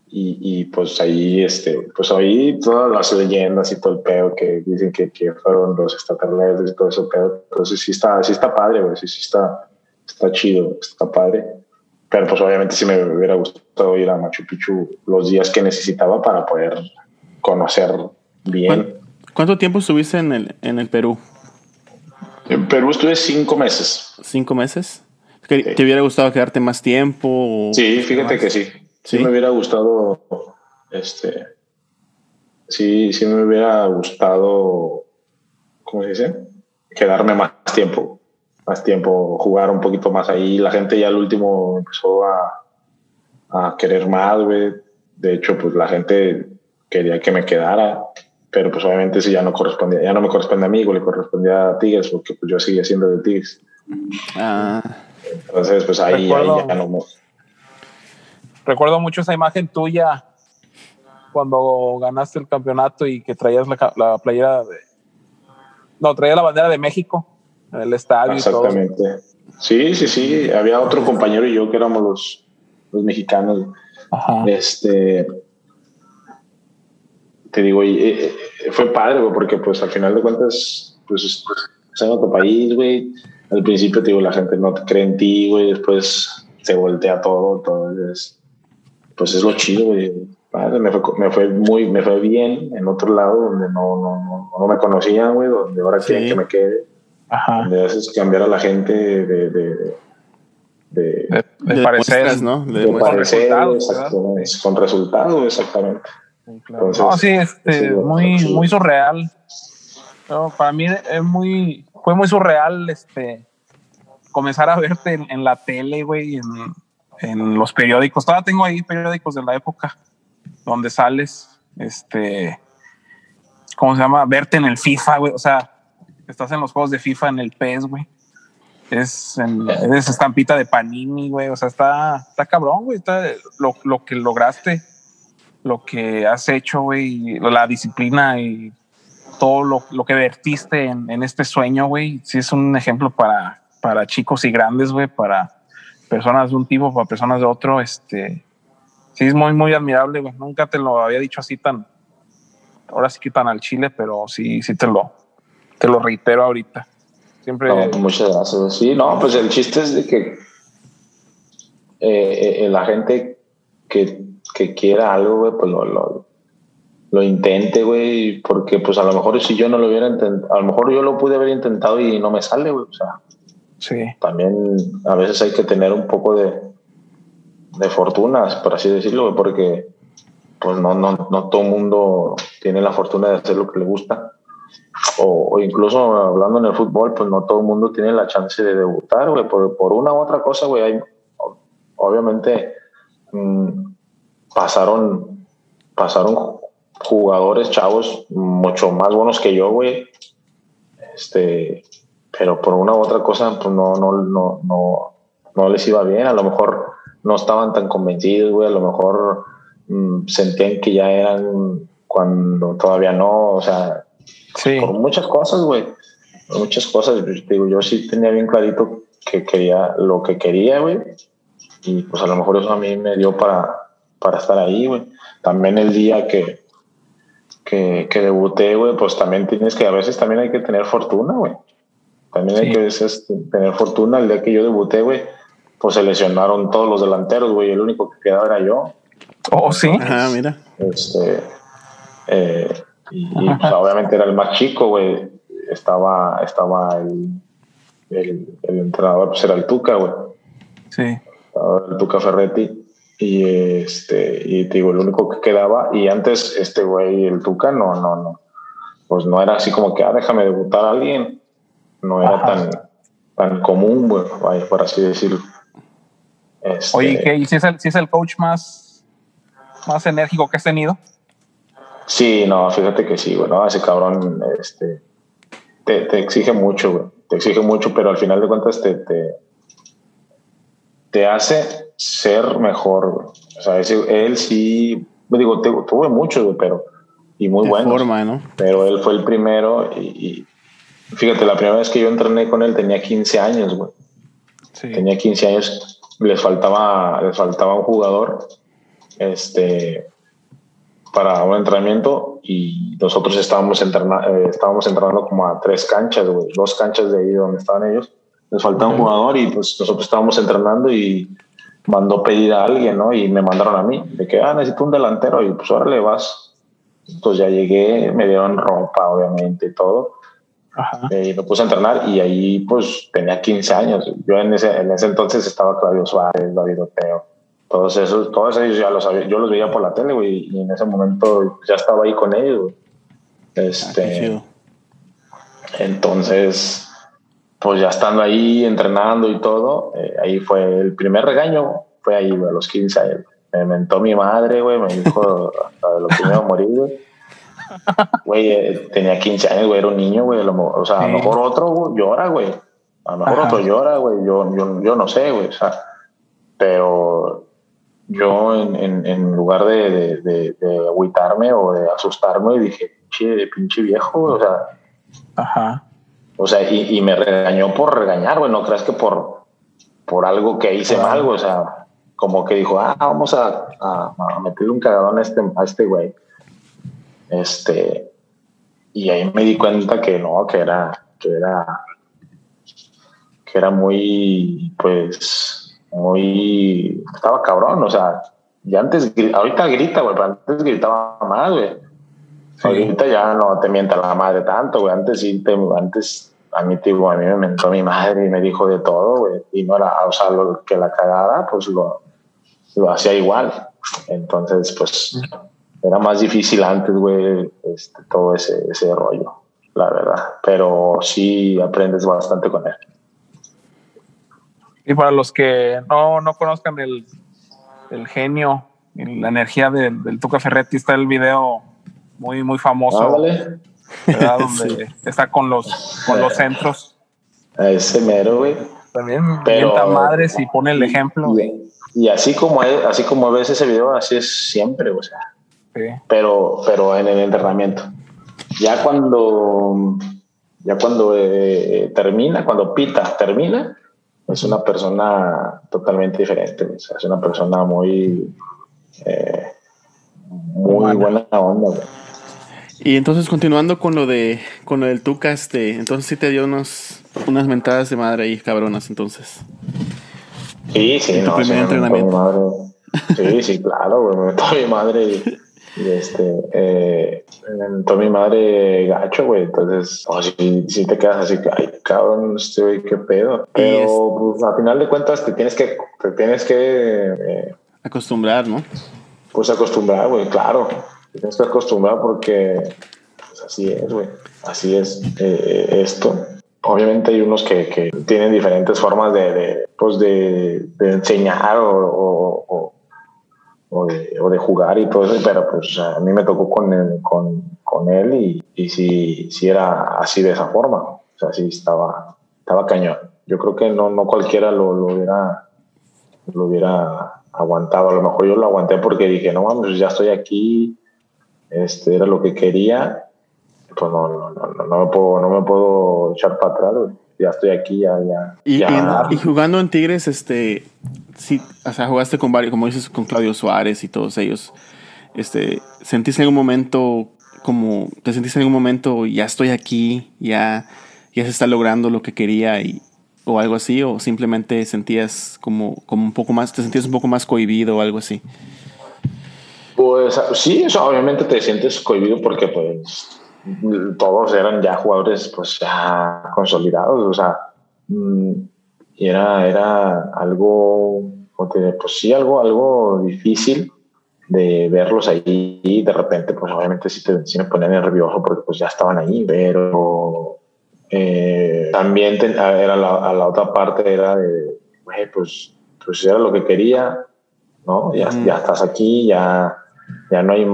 C: y, y, pues ahí, este, pues ahí todas las leyendas y todo el pedo que dicen que, que fueron los extraterrestres y todo eso pedo. Entonces sí está, sí está padre, güey, sí, sí está, está chido, está padre. Pero pues obviamente sí me hubiera gustado ir a Machu Picchu los días que necesitaba para poder conocer bien.
B: ¿Cuánto tiempo estuviste en el, en el Perú?
C: En Perú estuve cinco meses.
B: ¿Cinco meses? ¿Te, hubiera gustado quedarte más tiempo?
C: Sí, fíjate que sí. Sí, me hubiera gustado, este, sí, sí me hubiera gustado, ¿cómo se dice? Quedarme más tiempo, más tiempo, jugar un poquito más ahí. La gente ya al último empezó a, a querer más, güey. De hecho, pues la gente quería que me quedara, pero pues obviamente si ya no correspondía, ya no me corresponde a mí, le correspondía a Tigres, porque pues yo seguía siendo de Tigres. Ah. Entonces, pues ahí, ahí ya no
A: Recuerdo mucho esa imagen tuya cuando ganaste el campeonato y que traías la, playera de. No, traía la bandera de México en el estadio.
C: Exactamente. Sí, sí, sí. Había otro compañero y yo que éramos los, los mexicanos. Este. Te digo, y, eh, eh, fue padre, porque pues al final de cuentas, pues es en otro país, güey. Al principio, te digo, la gente no te cree en ti, güey. Después se voltea todo. Entonces, pues es lo chido, güey. me, fue, me fue, muy, me fue bien en otro lado donde no, no, no, no me conocían, güey, donde ahora quieren que me quede. Ajá. Donde haces cambiar a la gente de, de, de
A: de, de, parecer,
B: ¿no?
C: De, parecer, con resultados, exactamente.
A: Entonces, no, sí, este, muy, muy surreal. No, para mí es muy, fue muy surreal, este, comenzar a verte en, en la tele, güey, en, en los periódicos. Todavía tengo ahí periódicos de la época donde sales, este, ¿cómo se llama? Verte en el FIFA, güey. O sea, estás en los juegos de FIFA en el PES, güey. Es, en, es estampita de Panini, güey. O sea, está, está cabrón, güey. Está lo, lo que lograste, lo que has hecho, güey, la disciplina y todo lo, lo que vertiste en, en este sueño, güey. Sí es un ejemplo para, para chicos y grandes, güey, para personas de un tipo para personas de otro, este, sí es muy, muy admirable, güey. Nunca te lo había dicho así tan, ahora sí que tan al chile, pero sí, sí te lo, te lo reitero ahorita. Siempre.
C: Pues muchas gracias. Sí, no, pues el chiste es de que eh, eh, la gente que, que quiera algo, güey, pues lo, lo, lo intente, güey, porque pues a lo mejor si yo no lo hubiera intentado, a lo mejor yo lo pude haber intentado y no me sale, güey, o sea,
A: Sí.
C: También a veces hay que tener un poco de, de fortunas, por así decirlo, porque pues no, no, no todo el mundo tiene la fortuna de hacer lo que le gusta. O, incluso hablando en el fútbol, pues no todo el mundo tiene la chance de debutar, güey, por, por una u otra cosa, güey. Obviamente mm, pasaron pasaron jugadores chavos mucho más buenos que yo, güey. Este, pero por una u otra cosa, pues no, no, no, no, no les iba bien. A lo mejor no estaban tan convencidos, güey. A lo mejor mm, sentían que ya eran cuando todavía no, o sea, sí. por muchas cosas, güey. Muchas cosas. Digo, yo sí tenía bien clarito que quería lo que quería, güey. Y pues a lo mejor eso a mí me dio para, para estar ahí, güey. También el día que, que, que debuté, güey, pues también tienes que, a veces también hay que tener fortuna, güey. También hay que veces tener fortuna. El día que yo debuté, güey, pues se lesionaron todos los delanteros, güey. El único que quedaba era yo.
A: Oh, sí.
B: Ajá, mira.
C: Este, eh, y, pues, obviamente era el más chico, güey. Estaba, estaba el, el, el, entrenador, pues era el Tuca, güey.
A: Sí.
C: el Tuca Ferretti. Y este, y te digo, el único que quedaba, y antes este güey, el Tuca, no, no, no. Pues no era así como que, ah, déjame debutar a alguien. No era tan, tan común, güey, por así decirlo.
A: Este, Oye, ¿qué? ¿y si es, el, si es el coach más, más enérgico que has tenido?
C: Sí, no, fíjate que sí, güey, ¿no? Ese cabrón este, te, te exige mucho, güey. Te exige mucho, pero al final de cuentas te, te, te hace ser mejor. O sea, él sí, me digo, tuve mucho, güey, pero y muy bueno.
B: ¿no?
C: Pero él fue el primero y, fíjate, la primera vez que yo entrené con él tenía 15 años, güey. Sí. Tenía 15 años, les faltaba, les faltaba un jugador. Este, para un entrenamiento y nosotros estábamos, entrena, eh, estábamos entrenando como a tres canchas, dos canchas de ahí donde estaban ellos. Les faltaba un jugador y pues nosotros estábamos entrenando y mandó pedir a alguien, ¿no? Y me mandaron a mí, de que, ah, necesito un delantero y pues ahora le vas. Entonces ya llegué, me dieron ropa, obviamente, y todo. Eh, y me puse a entrenar y ahí pues tenía 15 años. Yo en ese, en ese entonces estaba Claudio Suárez, David Oteo todos esos, todos ellos ya los sabía, yo los veía por la tele, güey, y en ese momento ya estaba ahí con ellos, Este, ah, entonces, pues ya estando ahí entrenando y todo, eh, ahí fue el primer regaño, fue ahí, güey, a los 15 años. Me mentó mi madre, güey, me dijo hasta de lo que me iba a morir, güey. Güey, eh, tenía 15 años, güey, era un niño, güey. O sea, a lo mejor otro llora, güey. A lo mejor otro llora, güey. Yo, yo, yo no sé, güey. O sea, pero yo en, en, lugar de, de, de, agüitarme o de asustarme, dije, pinche, pinche viejo, o sea.
A: Ajá.
C: O sea, y, y me regañó por regañar, güey, no creas que por, por algo que hice mal, güey, o sea, como que dijo, ah, vamos a, a, a meter un cagadón a este, a este güey. Este, y ahí me di cuenta que no, que era, que era, que era muy, pues, muy. Estaba cabrón, o sea, ya antes, ahorita grita, güey, pero antes gritaba más, güey. Ahorita ya no te mienta la madre tanto, güey. Antes sí, te, antes a mí, tío, a mí me mentó mi madre y me dijo de todo, güey. Y no era, o sea, lo que la cagada, pues lo, lo hacía igual. Entonces, pues era más difícil antes, güey, este, todo ese, ese rollo, la verdad. Pero sí aprendes bastante con él.
A: Y para los que no, no conozcan el, el genio, la energía del, del Tuca Ferretti, está el video muy, muy famoso. Ah, vale. Donde está con los, con los centros.
C: A ese mero, güey.
A: También Pero, madres y pone el ejemplo.
C: Y, así como es, así como ves ese video, así es siempre, o sea. Sí. Pero, pero en el entrenamiento. Ya cuando, ya cuando eh, termina, cuando pita, termina, es una persona totalmente diferente, es una persona muy, eh, muy buena onda.
B: Y entonces continuando con lo de con lo del Tuca, este, entonces sí te dio unos, unas mentadas de madre ahí, cabronas, entonces.
C: Sí, sí, no, primer entrenamiento. Sí, sí, claro, güey, me metió mi madre y este, eh, mi madre gacho, güey. Entonces, oh, si, te quedas así, que, ay, cabrón, güey, qué pedo. Pero pues, a final de cuentas te tienes que, te tienes que eh,
B: acostumbrar, ¿no?
C: Pues acostumbrar, güey, claro. Tienes que acostumbrar porque pues, así es, güey. Así es eh, esto. Obviamente hay unos que, que tienen diferentes formas de, de, pues de, de enseñar o, o o de, o de, jugar y todo eso, pero pues a mí me tocó con él, con, con él y, y sí, sí era así de esa forma. O sea, sí estaba, estaba cañón. Yo creo que no, no cualquiera lo, lo, hubiera, lo hubiera aguantado. A lo mejor yo lo aguanté porque dije, no mames, ya estoy aquí, este era lo que quería. Pues no, no, no, no, me, puedo, no me puedo echar para atrás, ya estoy aquí, ya, ya.
B: Y, y, jugando en Tigres, este, sí, o sea, jugaste con varios, como dices, con Claudio Suárez y todos ellos. Este, ¿sentiste en algún momento como, te sentiste en algún momento, ya estoy aquí, ya, ya se está logrando lo que quería y, o algo así, o simplemente sentías como, como un poco más, te sentías un poco más cohibido o algo así?
C: Pues sí, eso obviamente te sientes cohibido porque pues todos eran ya jugadores pues ya consolidados, o sea, mm, era, era algo, pues sí, algo, algo difícil de verlos ahí y de repente pues obviamente sí, te, sí me ponían nervioso porque pues ya estaban ahí, pero eh, también era la, a la otra parte era de, pues, pues era lo que quería, ¿no? Ya, ya estás aquí, ya, ya no hay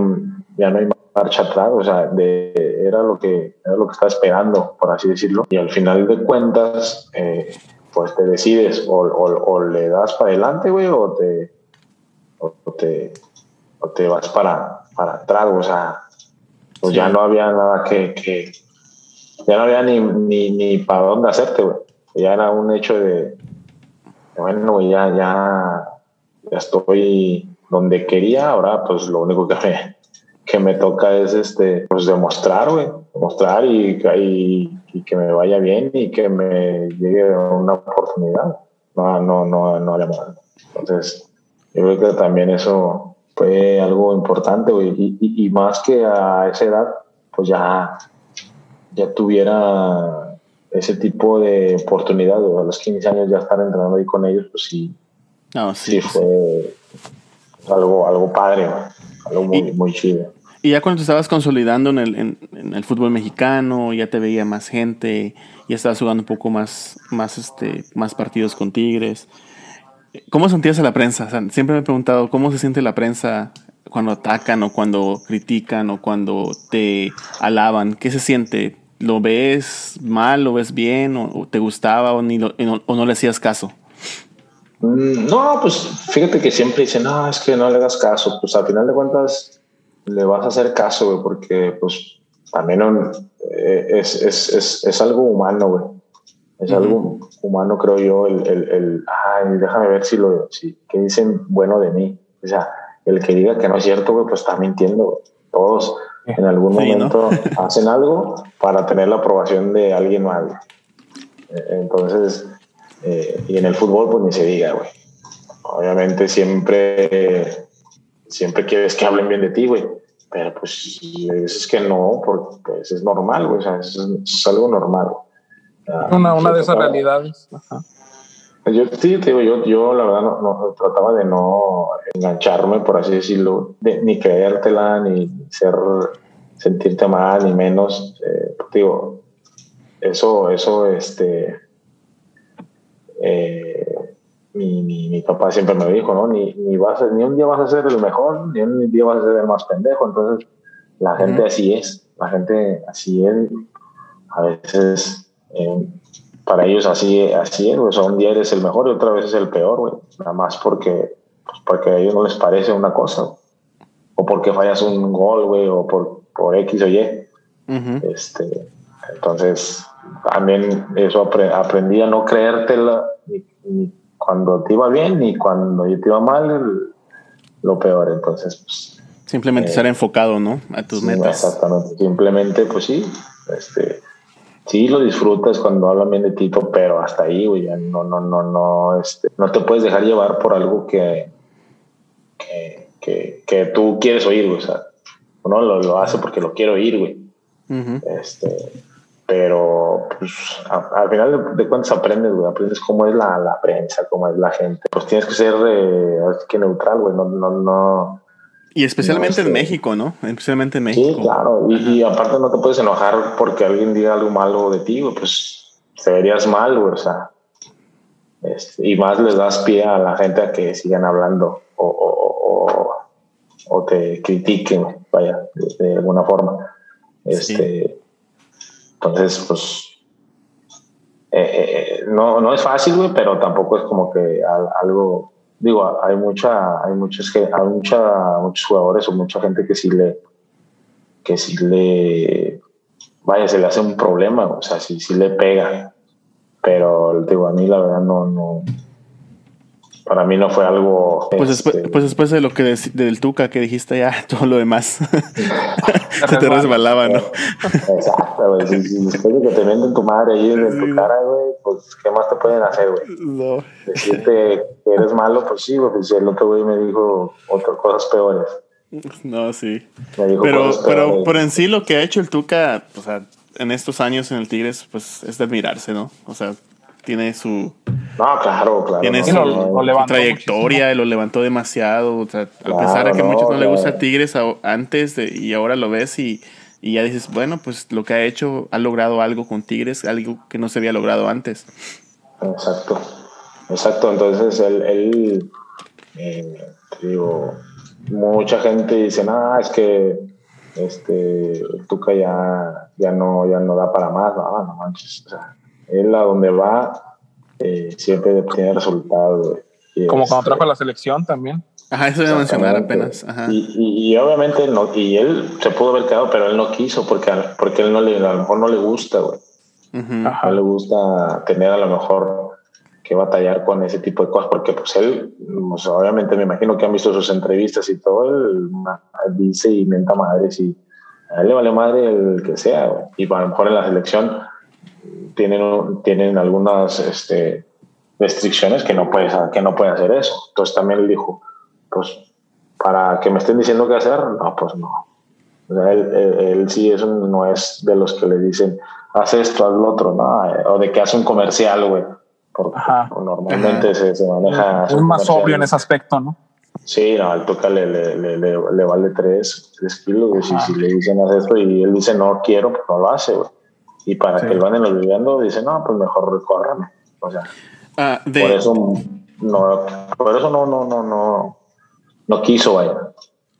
C: ya no hay marcha atrás, o sea, de, era lo que era lo que estaba esperando, por así decirlo. Y al final de cuentas, eh, pues te decides o, o, le das para adelante, güey, o te, o te, o te vas para, para atrás, o sea, pues ya no había nada que, que ya no había ni, ni, ni para dónde hacerte, güey. Ya era un hecho de, bueno, ya, ya, ya estoy donde quería, ahora pues lo único que me, que me toca es este, pues demostrar, güey, demostrar y, y, y, que me vaya bien y que me llegue una oportunidad. No, no, no, no mal. Entonces, yo creo que también eso fue algo importante, güey, y, y, más que a esa edad, pues ya, ya tuviera ese tipo de oportunidad, a los 15 años ya estar entrenando ahí con ellos, pues sí,
B: no, sí,
C: sí fue algo, algo padre, algo muy, muy chido.
B: Y ya cuando te estabas consolidando en el, en, el, fútbol mexicano, ya te veía más gente, ya estabas jugando un poco más, más, este, más partidos con Tigres. ¿Cómo sentías a la prensa? siempre me he preguntado cómo se siente la prensa cuando atacan o cuando critican o cuando te alaban. ¿Qué se siente? ¿Lo ves mal, lo ves bien o, te gustaba o, ni o no le hacías caso?
C: Mm, no, pues fíjate que siempre dicen, no, es que no le das caso. Pues al final de cuentas le vas a hacer caso, güey, porque pues también eh, es, es, es, es, algo humano, güey. Es algo humano, creo yo, el, el, el, ay, déjame ver si lo, si, qué dicen bueno de mí. O sea, el que diga que no es cierto, güey, pues está mintiendo, Todos en algún momento hacen algo para tener la aprobación de alguien más. Eh, entonces, eh, y en el fútbol, pues ni se diga, güey. Obviamente siempre, siempre quieres que hablen bien de ti, güey. Pero pues es que no, porque pues, es normal, güey. O sea, es, algo normal.
A: una, una de esas realidades.
C: Yo sí, te digo, yo, yo la verdad no, trataba de no engancharme, por así decirlo, ni creértela, ni ser, sentirte mal, ni menos. Eh, digo, eso, eso, este, eh, mi, mi, papá siempre me dijo, ¿no? Ni, ni, vas ni un día vas a ser el mejor, ni un día vas a ser el más pendejo. Entonces, la gente así es, la gente así es. A veces, eh, para ellos así, así es, o un día eres el mejor y otra vez es el peor, güey. Nada más porque, pues porque a ellos no les parece una cosa, o porque fallas un gol, güey, o por, por X o Y. este, entonces, también eso aprendí a no creértela ni, cuando te iba bien ni cuando yo te iba mal, lo peor. Entonces, pues.
B: Simplemente estar eh, enfocado, ¿no? A tus metas.
C: Exactamente. Simplemente, pues sí, este. Sí, lo disfrutas cuando hablan bien de ti, pero hasta ahí, güey, no, no, no, no, este, no te puedes dejar llevar por algo que, que, que, tú quieres oír, güey, o sea, uno lo, lo hace porque lo quiero oír, güey. Este, pero pues al final de, cuentas aprendes, güey, aprendes cómo es la, la, prensa, cómo es la gente. Pues tienes que ser eh, que neutral, güey, no, no, no.
B: Y especialmente en México, ¿no? Especialmente en México.
C: Sí, claro. Y, aparte no te puedes enojar porque alguien diga algo malo de ti, güey, pues te verías mal, güey, o sea. Este, y más les das pie a la gente a que sigan hablando o, o, o te critiquen, vaya, de, alguna forma. Este, Entonces, pues, eh, eh, eh, no, no es fácil, güey, pero tampoco es como que algo, digo, hay mucha, hay muchos, hay mucha, muchos jugadores o mucha gente que sí le, que sí le, vaya, se le hace un problema, o sea, sí, sí le pega, pero digo, a mí la verdad no, no, para mí no fue algo.
B: Pues, después, este, pues después de lo que del Tuca que dijiste ya, todo lo demás se te resbalaba, ¿no?
C: Exacto, güey. después de que te venden tu madre ahí en tu cara, güey, pues ¿qué más te pueden hacer, güey? No. Decirte que eres malo, pues sí, güey. Pues el otro güey me dijo otras cosas peores.
B: No, sí. Pero, pero, pero en sí lo que ha hecho el Tuca, o sea, en estos años en el Tigres, pues es de admirarse, ¿no? O sea, tiene su.
C: No, claro, claro.
B: Tiene su, trayectoria, y lo levantó demasiado. O sea, a pesar de que a muchos no, le gusta Tigres antes de, y ahora lo ves y, y, ya dices, bueno, pues lo que ha hecho, ha logrado algo con Tigres, algo que no se había logrado antes.
C: Exacto, exacto. Entonces él, él eh, digo, mucha gente dice, ah, es que este Tuca ya, ya no, ya no da para más, no, no manches. O sea, él a donde va eh, siempre tiene resultados.
A: Como cuando trajo a la selección también.
B: Ajá, eso iba a mencionar apenas.
C: Y, obviamente no, y él se pudo haber quedado, pero él no quiso porque, porque él no le, a lo mejor no le gusta, güey. No le gusta tener a lo mejor que batallar con ese tipo de cosas, porque pues él, pues, obviamente me imagino que han visto sus entrevistas y todo, él dice y menta madres y a él le vale madre el que sea, güey. Y a lo mejor en la selección tienen, tienen algunas este, restricciones que no, puede, que no puede hacer eso. Entonces también él dijo, pues para que me estén diciendo qué hacer, no, pues no. él, sí es no es de los que le dicen, haz esto, haz lo otro, ¿no? O de que hace un comercial, güey. Porque normalmente Se, se, maneja.
A: Es más obvio en ese aspecto, ¿no?
C: Sí, no, al toca le, le, le, vale tres, kilos, y si le dicen haz esto y él dice no quiero, pues no lo hace, güey. Y para que lo vayan olvidando, dice, no, pues mejor recórrame. O sea, ah, por eso no, por eso no, no, no, no, no quiso, vaya.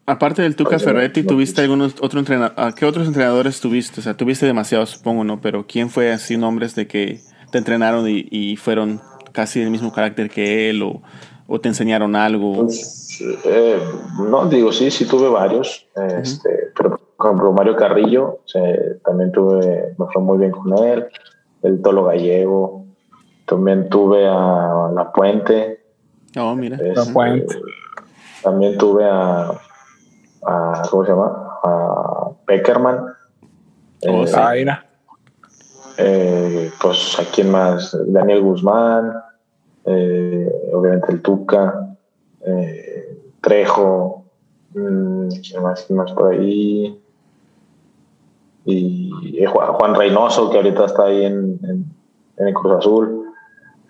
B: Aparte del Tuca Ferretti, ¿tuviste algunos otro entrenador? ¿A qué otros entrenadores tuviste? O sea, tuviste demasiados, supongo, ¿no? Pero ¿quién fue así nombres de que te entrenaron y, y fueron casi del mismo carácter que él o, o te enseñaron algo?
C: Pues, eh, no, digo, sí, sí tuve varios, este, pero por ejemplo, Mario Carrillo, también tuve, me fue muy bien con él, el Tolo Gallego, también tuve a La Puente.
B: Oh, mira.
A: la Puente.
C: También tuve a, a, ¿cómo se llama? A Peckerman.
A: Oh, eh,
C: eh, pues a quién más, Daniel Guzmán, eh, obviamente el Tuca, eh, Trejo, mm, ¿quién más, por ahí? y Juan Reynoso, que ahorita está ahí en, en, el Cruz Azul.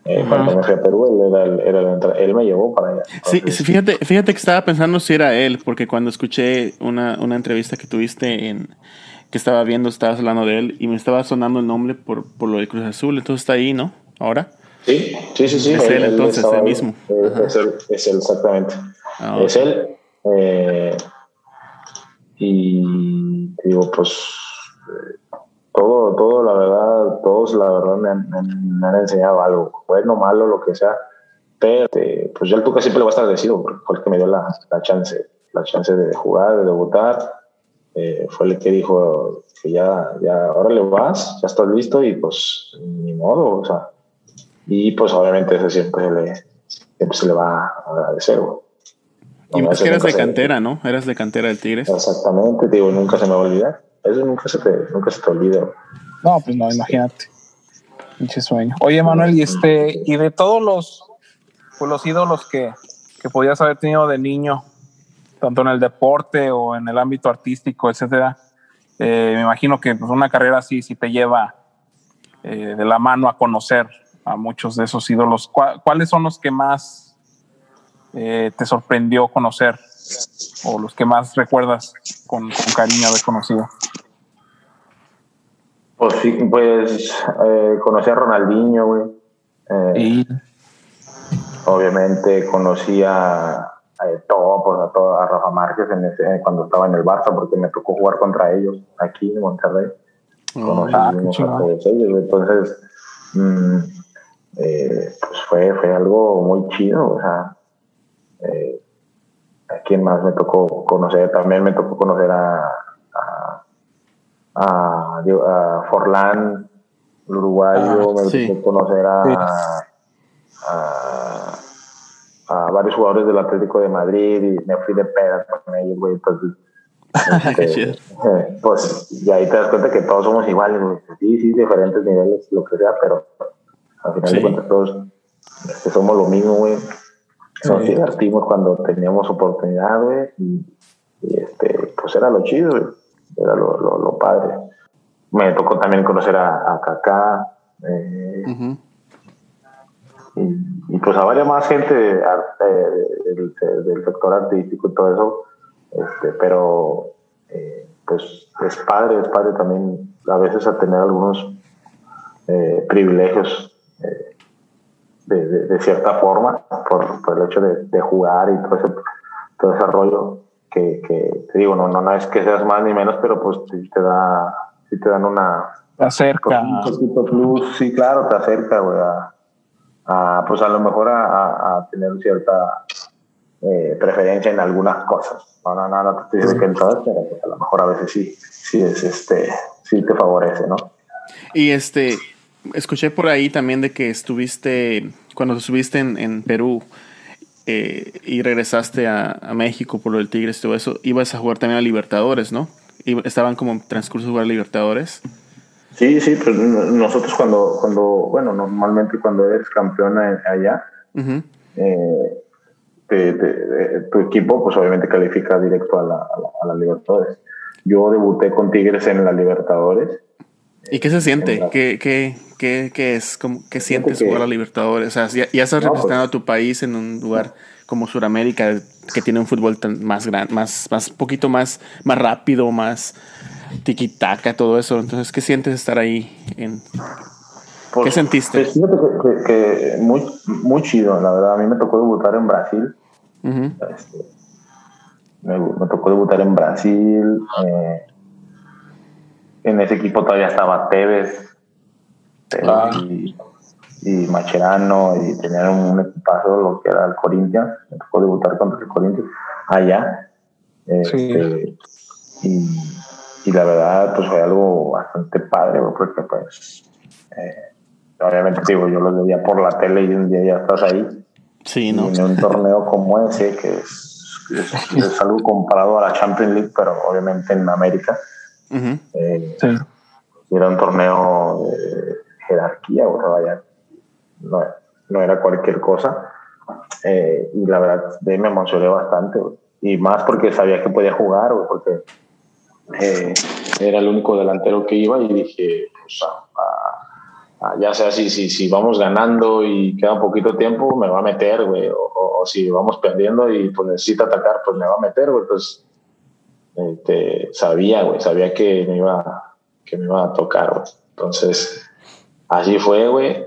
C: Eh, cuando me fui a Perú, él, era, era él me llevó para allá.
B: Sí, fíjate, fíjate que estaba pensando si era él, porque cuando escuché una, una entrevista que tuviste en que estaba viendo, estabas hablando de él y me estaba sonando el nombre por, por lo de Cruz Azul, entonces está ahí, ¿no? Ahora.
C: Sí, sí, sí, sí.
B: Es él, entonces, el mismo.
C: Es él, es él, exactamente. Ah, es él. Eh, y digo, pues todo, todo, la verdad, todos, la verdad, me han, enseñado algo, bueno, malo, lo que sea. Pero, este, pues yo al Tuca siempre le voy a estar agradecido porque fue el que me dio la, la chance, la chance de jugar, de debutar. Eh, fue el que dijo que ya, ya, ahora le vas, ya estás listo y pues ni modo, o sea. Y pues obviamente eso siempre, le, siempre se le va a agradecer,
B: Y más que eras de cantera, ¿no? Eras de cantera del Tigres.
C: Exactamente, digo, nunca se me va a olvidar. Eso nunca se te, nunca se te olvida.
A: No, pues no, imagínate. Pinche sueño. Oye, Manuel, y este, y de todos los, pues los ídolos que, que podías haber tenido de niño, tanto en el deporte o en el ámbito artístico, etcétera, eh, me imagino que pues, una carrera así sí te lleva eh, de la mano a conocer a muchos de esos ídolos. ¿Cuáles son los que más eh, te sorprendió conocer o los que más recuerdas con, con cariño haber conocido?
C: Pues sí, pues eh, conocí a Ronaldinho, güey. Eh, obviamente conocí a, todo, pues a, todo, a Rafa Márquez en ese, cuando estaba en el Barça, porque me tocó jugar contra ellos aquí en Monterrey. Oh, ah, entonces, mm, eh, pues fue, fue algo muy chido, o sea, eh, a quién más me tocó conocer, también me tocó conocer a, a, a, Forlán, el uruguayo, ah, me tocó conocer a, a, a, varios jugadores del Atlético de Madrid y me fui de peda con ellos, güey, entonces este, pues y ahí te das cuenta que todos somos iguales, Sí, sí, diferentes niveles, lo que sea, pero al final de cuentas todos somos lo mismo, güey. Nos divertimos cuando teníamos oportunidad, güey. Y, este, pues era lo chido, Era lo, lo, padre. Me tocó también conocer a, a Kaká. Eh, y, pues a varias más gente del, del sector artístico y todo eso este, pero eh, pues es padre, es padre también a veces a tener algunos eh, privilegios eh, de, cierta forma por, por el hecho de, jugar y todo ese, todo ese rollo que, que, te digo, no, no, es que seas más ni menos, pero pues te da, si te dan una...
A: Te acerca.
C: Un plus, sí, claro, te acerca, güey, a, pues a lo mejor a, a tener cierta eh, preferencia en algunas cosas. No, no, no, no te estoy diciendo que en todas, pero pues a lo mejor a veces sí, sí, es, este, sí te favorece, ¿no?
B: Y este, escuché por ahí también de que estuviste, cuando estuviste en, en Perú eh, y regresaste a, a, México por lo del Tigres y todo eso, ibas a jugar también a Libertadores, ¿no? estaban como en transcurso de jugar a Libertadores.
C: Sí, sí, pues nosotros cuando, cuando bueno, normalmente cuando eres campeón allá, eh, tu equipo, pues obviamente califica directo a la, a, la, Libertadores. Yo debuté con Tigres en la Libertadores.
B: ¿Y qué se siente? ¿Qué, qué, qué, qué, es? ¿Qué sientes jugar a Libertadores? O sea, ya, ya estás representando pues a tu país en un lugar como Sudamérica, que tiene un fútbol tan, más grande, más, más, poquito más, más rápido, más tiki-taka, todo eso. Entonces, ¿qué sientes estar ahí? En, ¿Qué pues, sentiste?
C: que, que, muy, muy chido, la verdad. A mí me tocó debutar en Brasil este, me, tocó debutar en Brasil. Eh, en ese equipo todavía estaba Tevez, ah. y, y, Macherano y tenían un equipazo, lo que era el Corinthians. Me tocó debutar contra el Corinthians allá. Este, y, y, la verdad, pues fue algo bastante padre, porque pues, eh, obviamente digo, yo lo veía por la tele y un día ya estás ahí
B: Sí, En
C: un torneo como ese, que es, es, algo comparado a la Champions League, pero obviamente en América. Eh, era un torneo jerarquía, o sea, vaya, no, era cualquier cosa. Eh, y la verdad, me emocioné bastante, y más porque sabía que podía jugar, porque eh, era el único delantero que iba y dije, pues, ya sea si, si, si vamos ganando y queda poquito tiempo, me va a meter, güey, o, si vamos perdiendo y pues necesita atacar, pues me va a meter, güey, pues este, sabía, güey, sabía que me iba, que me iba a tocar. Entonces, así fue, güey.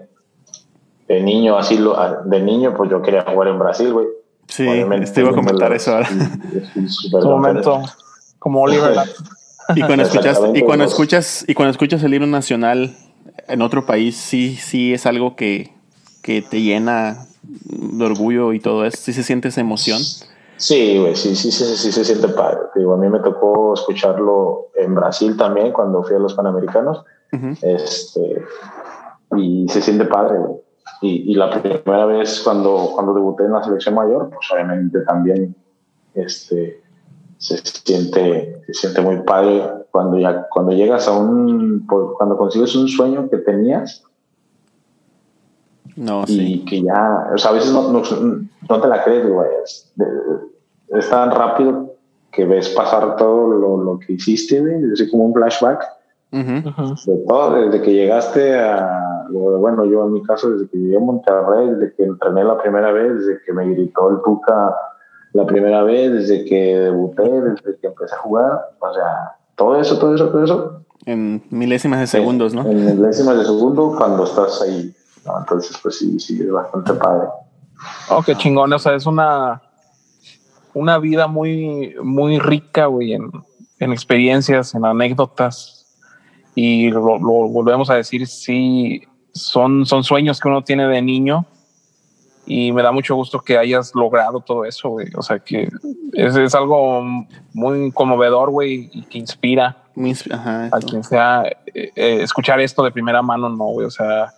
C: De niño, así lo, ah, de niño, pues yo quería jugar en Brasil, güey.
B: Sí, te iba a comentar eso ahora.
A: Un momento, como Oliver.
B: y cuando escuchas, y cuando escuchas, y cuando escuchas el himno nacional, en otro país sí, sí es algo que, que te llena de orgullo y todo eso. ¿Sí se siente esa emoción?
C: Sí, güey, sí, sí, sí, sí, se siente padre. Digo, a mí me tocó escucharlo en Brasil también cuando fui a los Panamericanos. este, y se siente padre, güey. Y, y, la primera vez cuando, cuando debuté en la selección mayor, pues obviamente también este, se, siente, se siente muy padre cuando, ya, cuando llegas a un, cuando consigues un sueño que tenías
B: no,
C: y que ya, o sea, a veces no, no, te la crees, güey. Es, tan rápido que ves pasar todo lo, lo que hiciste, güey, así como un flashback. De todo, desde que llegaste a, bueno, yo en mi caso, desde que llegué a Monterrey, desde que entrené la primera vez, desde que me gritó el Tuca la primera vez, desde que debuté, desde que empecé a jugar, o sea, todo eso, todo eso, todo eso.
B: En milésimas de segundos, ¿no?
C: En milésimas de segundo cuando estás ahí. Entonces, pues sí, sí, es bastante padre.
A: Oh, qué chingón, o sea, es una... una vida muy, muy rica, güey, en, en experiencias, en anécdotas. Y lo, volvemos a decir, sí, son, son sueños que uno tiene de niño. Y me da mucho gusto que hayas logrado todo eso, güey. O sea, que es, es algo muy conmovedor, güey, y que inspira a quien sea eh, eh, escuchar esto de primera mano, no, güey. O sea,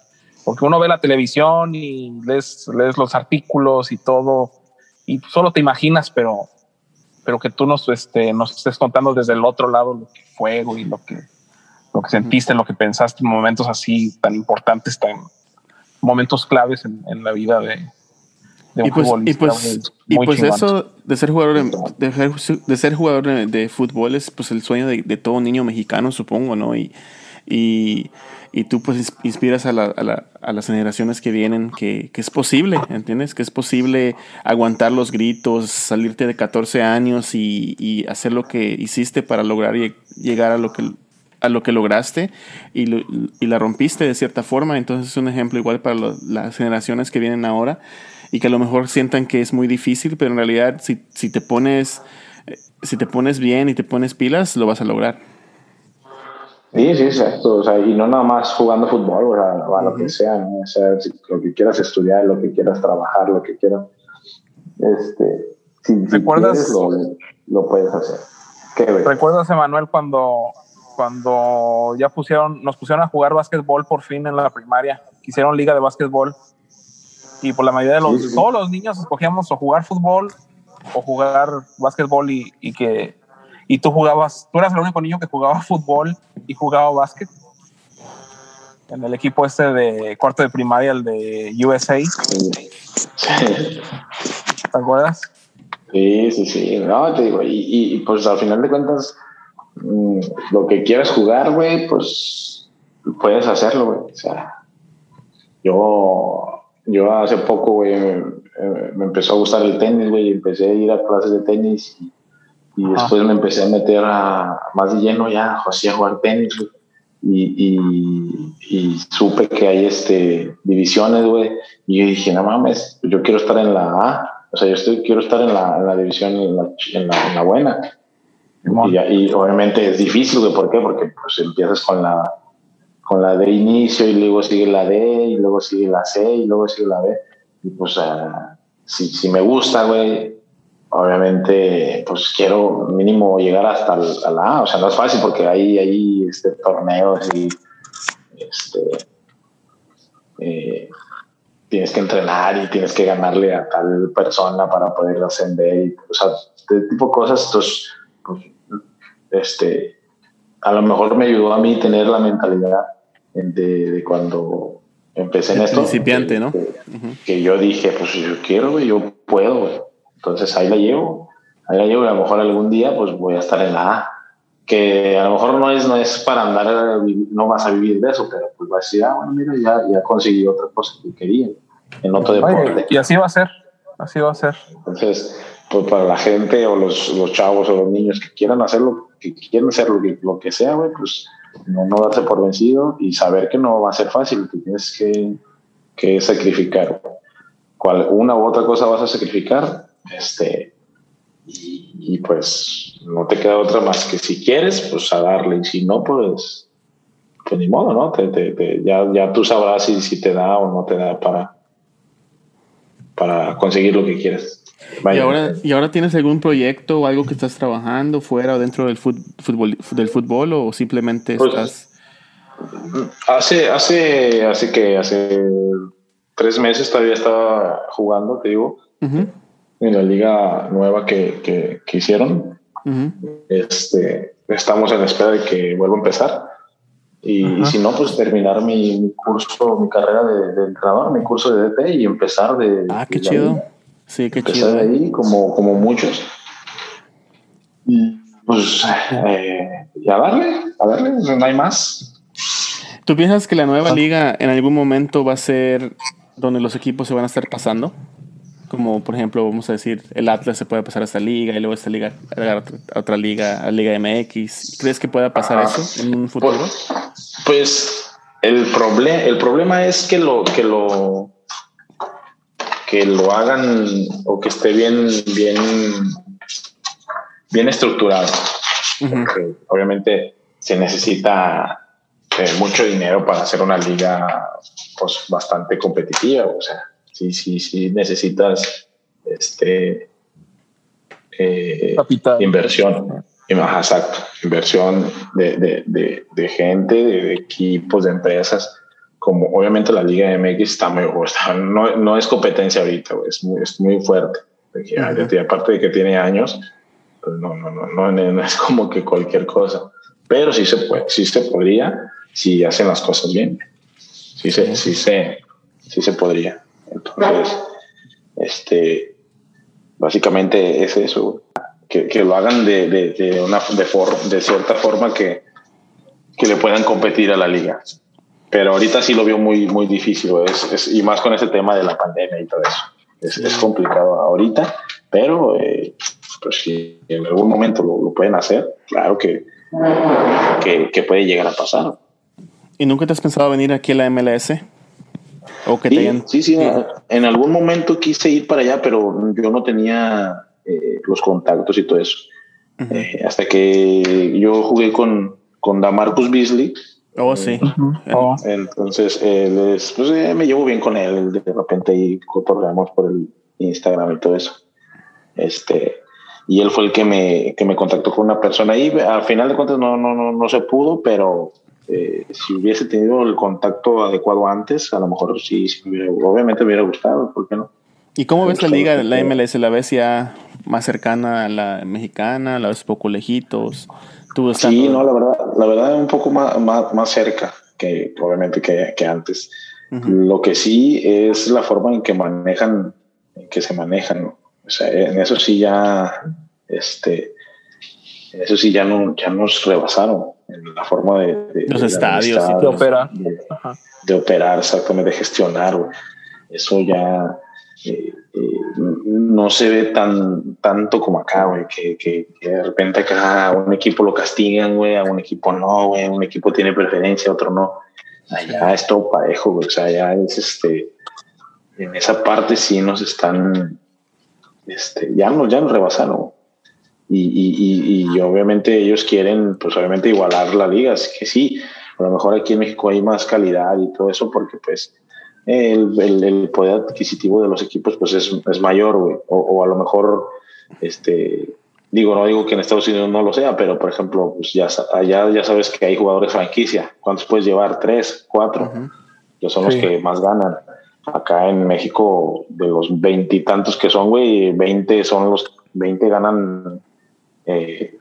A: porque uno ve la televisión y lees, lees los artículos y todo, y solo te imaginas, pero, pero que tú nos, este, nos estés contando desde el otro lado lo que fue, y lo que, lo que sentiste, lo que pensaste en momentos así tan importantes, tan momentos claves en, la vida de,
B: de un pues, y pues, y pues eso de ser jugador de, de ser jugador de, fútbol es pues el sueño de, de, todo niño mexicano supongo no y, y y tú pues inspiras a, la, a, la, a las generaciones que vienen que, que, es posible, ¿entiendes? Que es posible aguantar los gritos, salirte de 14 años y, y hacer lo que hiciste para lograr llegar a lo que a lo que lograste y, y, la rompiste de cierta forma. Entonces es un ejemplo igual para las generaciones que vienen ahora y que a lo mejor sientan que es muy difícil, pero en realidad si, si te pones eh, si te pones bien y te pones pilas, lo vas a lograr.
C: Sí, sí, exacto. O sea, y no nada más jugando fútbol, o sea, lo que sea, O sea, lo que quieras estudiar, lo que quieras trabajar, lo que quieras. Este, si, ¿Recuerdas? lo, puedes hacer.
A: ¿Recuerdas, Emanuel, cuando, cuando ya pusieron, nos pusieron a jugar básquetbol por fin en la primaria? Hicieron liga de básquetbol. Y por la mayoría de los, todos los niños escogíamos o jugar fútbol o jugar básquetbol y, y que y tú jugabas, tú eras el único niño que jugaba fútbol y jugaba básquet en el equipo este de cuarto de primaria, el de USA. ¿Te acuerdas?
C: Sí, sí, sí. No, te digo, y, y pues al final de cuentas, mm, lo que quieras jugar, güey, pues puedes hacerlo, güey. O sea, yo, yo hace poco, güey, me, me empezó a gustar el tenis, güey, y empecé a ir a clases de tenis y y después me empecé a meter a, más de lleno ya, así a jugar tenis, Y, y, supe que hay este, divisiones, güey. Y yo dije, no mames, yo quiero estar en la A. O sea, yo estoy, quiero estar en la, en la división, en la, en la, buena. Y, y, obviamente es difícil. ¿Por qué? Porque pues empiezas con la, con la de inicio y luego sigue la D y luego sigue la C y luego sigue la B. Y pues si, si me gusta, güey, obviamente, pues quiero mínimo llegar hasta la A. O sea, no es fácil porque hay, hay este, torneos y este, eh, tienes que entrenar y tienes que ganarle a tal persona para poder ascender. Y, o sea, este tipo de cosas. Entonces, pues, este, a lo mejor me ayudó a mí tener la mentalidad de, cuando empecé en esto.
B: Principiante, ¿no?
C: Que, yo dije, pues yo quiero, yo puedo, entonces ahí la llevo, ahí la llevo y a lo mejor algún día pues voy a estar en la A. Que a lo mejor no es, no es para andar, no vas a vivir de eso, pero pues vas a decir, ah, bueno, mira, ya, ya conseguí otra cosa que quería en otro deporte.
A: Y así va a ser, así va a ser.
C: Entonces, pues para la gente o los, los chavos o los niños que quieran hacerlo, que quieren hacer lo que, lo que sea, güey, pues no, darse por vencido y saber que no va a ser fácil, que tienes que, que sacrificar. Cual, una u otra cosa vas a sacrificar, este, y, pues no te queda otra más que si quieres, pues a darle, y si no, pues, pues ni modo, ¿no? Te, ya, ya tú sabrás si, si te da o no te da para, para conseguir lo que quieres.
B: ¿Y ahora, ¿Y ahora tienes algún proyecto o algo que estás trabajando fuera o dentro del fútbol, del fútbol o simplemente pues, estás...
C: Hace, hace, hace que hace tres meses todavía estaba jugando, te digo en la liga nueva que, que, hicieron. este, estamos en espera de que vuelva a empezar. Y, si no, pues terminar mi, curso, mi carrera de, entrenador, mi curso de DT y empezar de.
B: Ah, qué chido. Sí, qué chido.
C: ahí, como, como muchos. Y pues, eh, y a darle, a darle, no hay más.
B: ¿Tú piensas que la nueva liga en algún momento va a ser donde los equipos se van a estar pasando? Como por ejemplo, vamos a decir, el Atlas se puede pasar a esta liga y luego esta liga a otra, liga, a Liga MX. ¿Crees que pueda pasar eso en un futuro?
C: Pues, pues el, problema el problema es que lo, que lo que lo hagan o que esté bien, bien bien estructurado. Obviamente se necesita eh, mucho dinero para hacer una liga pues, bastante competitiva. O sea, sí, sí, sí necesitas este, eh, inversión. Exacto, inversión de, de, de, gente, de, equipos, de empresas. Como obviamente la Liga MX está muy, no, no es competencia ahorita, es, muy, es muy fuerte. Aparte de que tiene años, pues no, no, no, no, es como que cualquier cosa. Pero sí se puede, sí se podría si hacen las cosas bien. Sí se, sí se, sí se podría. Entonces, este, básicamente es eso, que, que lo hagan de, de, de una, de, de cierta forma que, que le puedan competir a la liga. Pero ahorita sí lo veo muy, muy difícil, es, es, y más con ese tema de la pandemia y todo eso. Es, es complicado ahorita, pero eh, pues si en algún momento lo, lo pueden hacer, claro que, que, que, puede llegar a pasar.
B: ¿Y nunca te has pensado venir aquí a la MLS?
C: ¿O que sí, sí, sí, en algún momento quise ir para allá, pero yo no tenía eh, los contactos y todo eso. eh, hasta que yo jugué con, con Damarcus Beasley.
B: Oh, sí.
C: oh. Entonces, él es, pues, eh, me llevo bien con él. De repente ahí cotorreamos por el Instagram y todo eso. Este, y él fue el que me, que me contactó con una persona ahí. Al final de cuentas no, no, no, no se pudo, pero eh, si hubiese tenido el contacto adecuado antes, a lo mejor sí, sí obviamente me hubiera gustado, ¿por qué no?
B: ¿Y cómo ves la liga, la MLS? ¿La ves ya más cercana a la mexicana? ¿La ves poco lejitos?
C: ¿Tú sí, no, la verdad, la verdad un poco más, más, más cerca que obviamente que, que antes. Uh -huh. Lo que sí es la forma en que manejan, en que se manejan. ¿no? O sea, en eso sí ya, este, en eso sí ya, no, ya nos rebasaron en la forma de, de
B: los de estadios
A: y de operar,
C: de, de, operar exactamente, de gestionar. Eso ya eh, eh, no se ve tan tanto como acá, güey, que, que, que, de repente acá a un equipo lo castigan, güey, a un equipo no, güey, un equipo tiene preferencia, otro no. Allá es todo parejo, güey, o sea, ya es este, en esa parte sí nos están, este, ya nos, ya nos rebasaron. Y, y, y, y, obviamente ellos quieren, pues obviamente igualar la liga, así que sí, a lo mejor aquí en México hay más calidad y todo eso porque pues el, el, el, poder adquisitivo de los equipos pues es, es mayor, güey. O, o, a lo mejor, este, digo, no digo que en Estados Unidos no lo sea, pero por ejemplo, pues ya, allá ya sabes que hay jugadores franquicia. ¿Cuántos puedes llevar? Tres, cuatro. Uh -huh. Ellos son sí. los que más ganan. Acá en México, de los veintitantos que son, güey, veinte son los, veinte ganan, eh,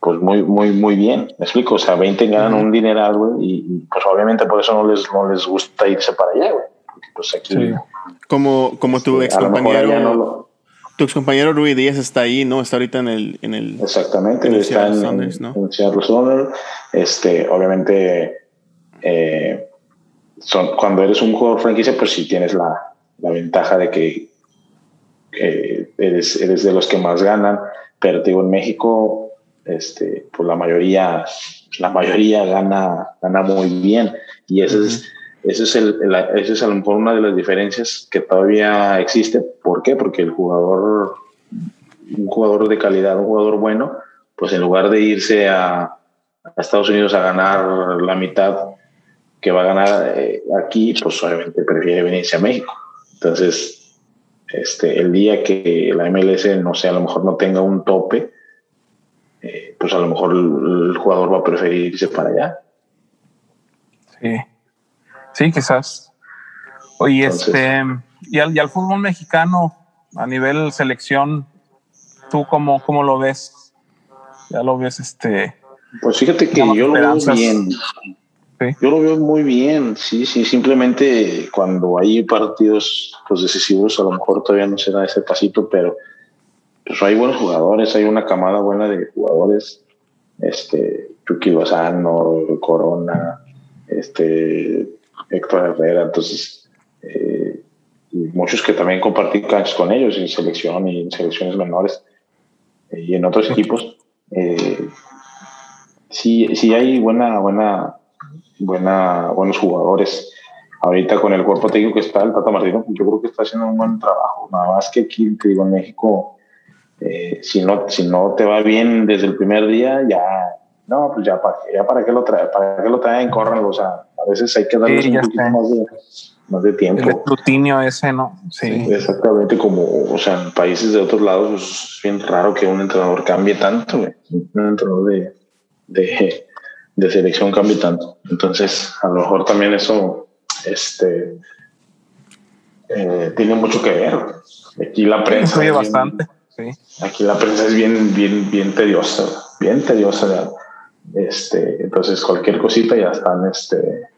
C: pues muy, muy, muy bien. Me explico. O sea, 20 ganan uh -huh. un dineral, güey, y, pues obviamente por eso no les, no les gusta irse para allá, güey. Pues aquí,
B: sí. Como, como tu ex compañero. No lo... Tu ex compañero Rui Díaz está ahí, ¿no? Está ahorita en el. En el
C: Exactamente, en el está en, ¿no? en Seattle. Este, obviamente, eh, son, cuando eres un jugador franquicia, pues sí tienes la, la ventaja de que eh, eres, eres de los que más ganan. Pero te digo, en México, este, pues la mayoría, la mayoría gana, gana muy bien. Y ese uh -huh. es, ese es, el, el, ese es a lo mejor una de las diferencias que todavía existe. ¿Por qué? Porque el jugador, un jugador de calidad, un jugador bueno, pues en lugar de irse a, a Estados Unidos a ganar la mitad que va a ganar eh, aquí, pues obviamente prefiere venirse a México. Entonces, este, el día que la MLS, no sé, a lo mejor no tenga un tope, eh, pues a lo mejor el, el, jugador va a preferir irse para allá.
A: Sí, sí, quizás. Oye, Entonces, este, y al, y al, fútbol mexicano a nivel selección, ¿tú cómo, cómo lo ves? Ya lo ves, este.
C: Pues fíjate que yo lo veo bien. Sí. Yo lo veo muy bien, sí, sí, simplemente cuando hay partidos pues, decisivos a lo mejor todavía no se da ese pasito, pero pues hay buenos jugadores, hay una camada buena de jugadores, este, Chucky Lozano, Corona, este, Héctor Herrera, entonces, eh, muchos que también compartí canchas con ellos en selección y en selecciones menores y en otros equipos. Eh, sí, sí hay buena, buena, buena, buenos jugadores. Ahorita con el cuerpo técnico que está el Tata Martino, yo creo que está haciendo un buen trabajo. Nada más que aquí, te digo, en México, eh, si, no, si no te va bien desde el primer día, ya, no, pues ya para, ya para qué lo trae, para qué lo traen, córranlo, o sea, a veces hay que darle un poquito más de, más de tiempo.
A: El escrutinio ese, ¿no?
C: Sí. Exactamente, como, o sea, en países de otros lados pues, es bien raro que un entrenador cambie tanto, un entrenador de, de, de selección cambie tanto. Entonces, a lo mejor también eso, este, eh, tiene mucho que ver. Aquí la prensa.
A: bastante.
C: Aquí la prensa es bien, bien, bien tediosa, bien tediosa. Este, entonces cualquier cosita ya están, este,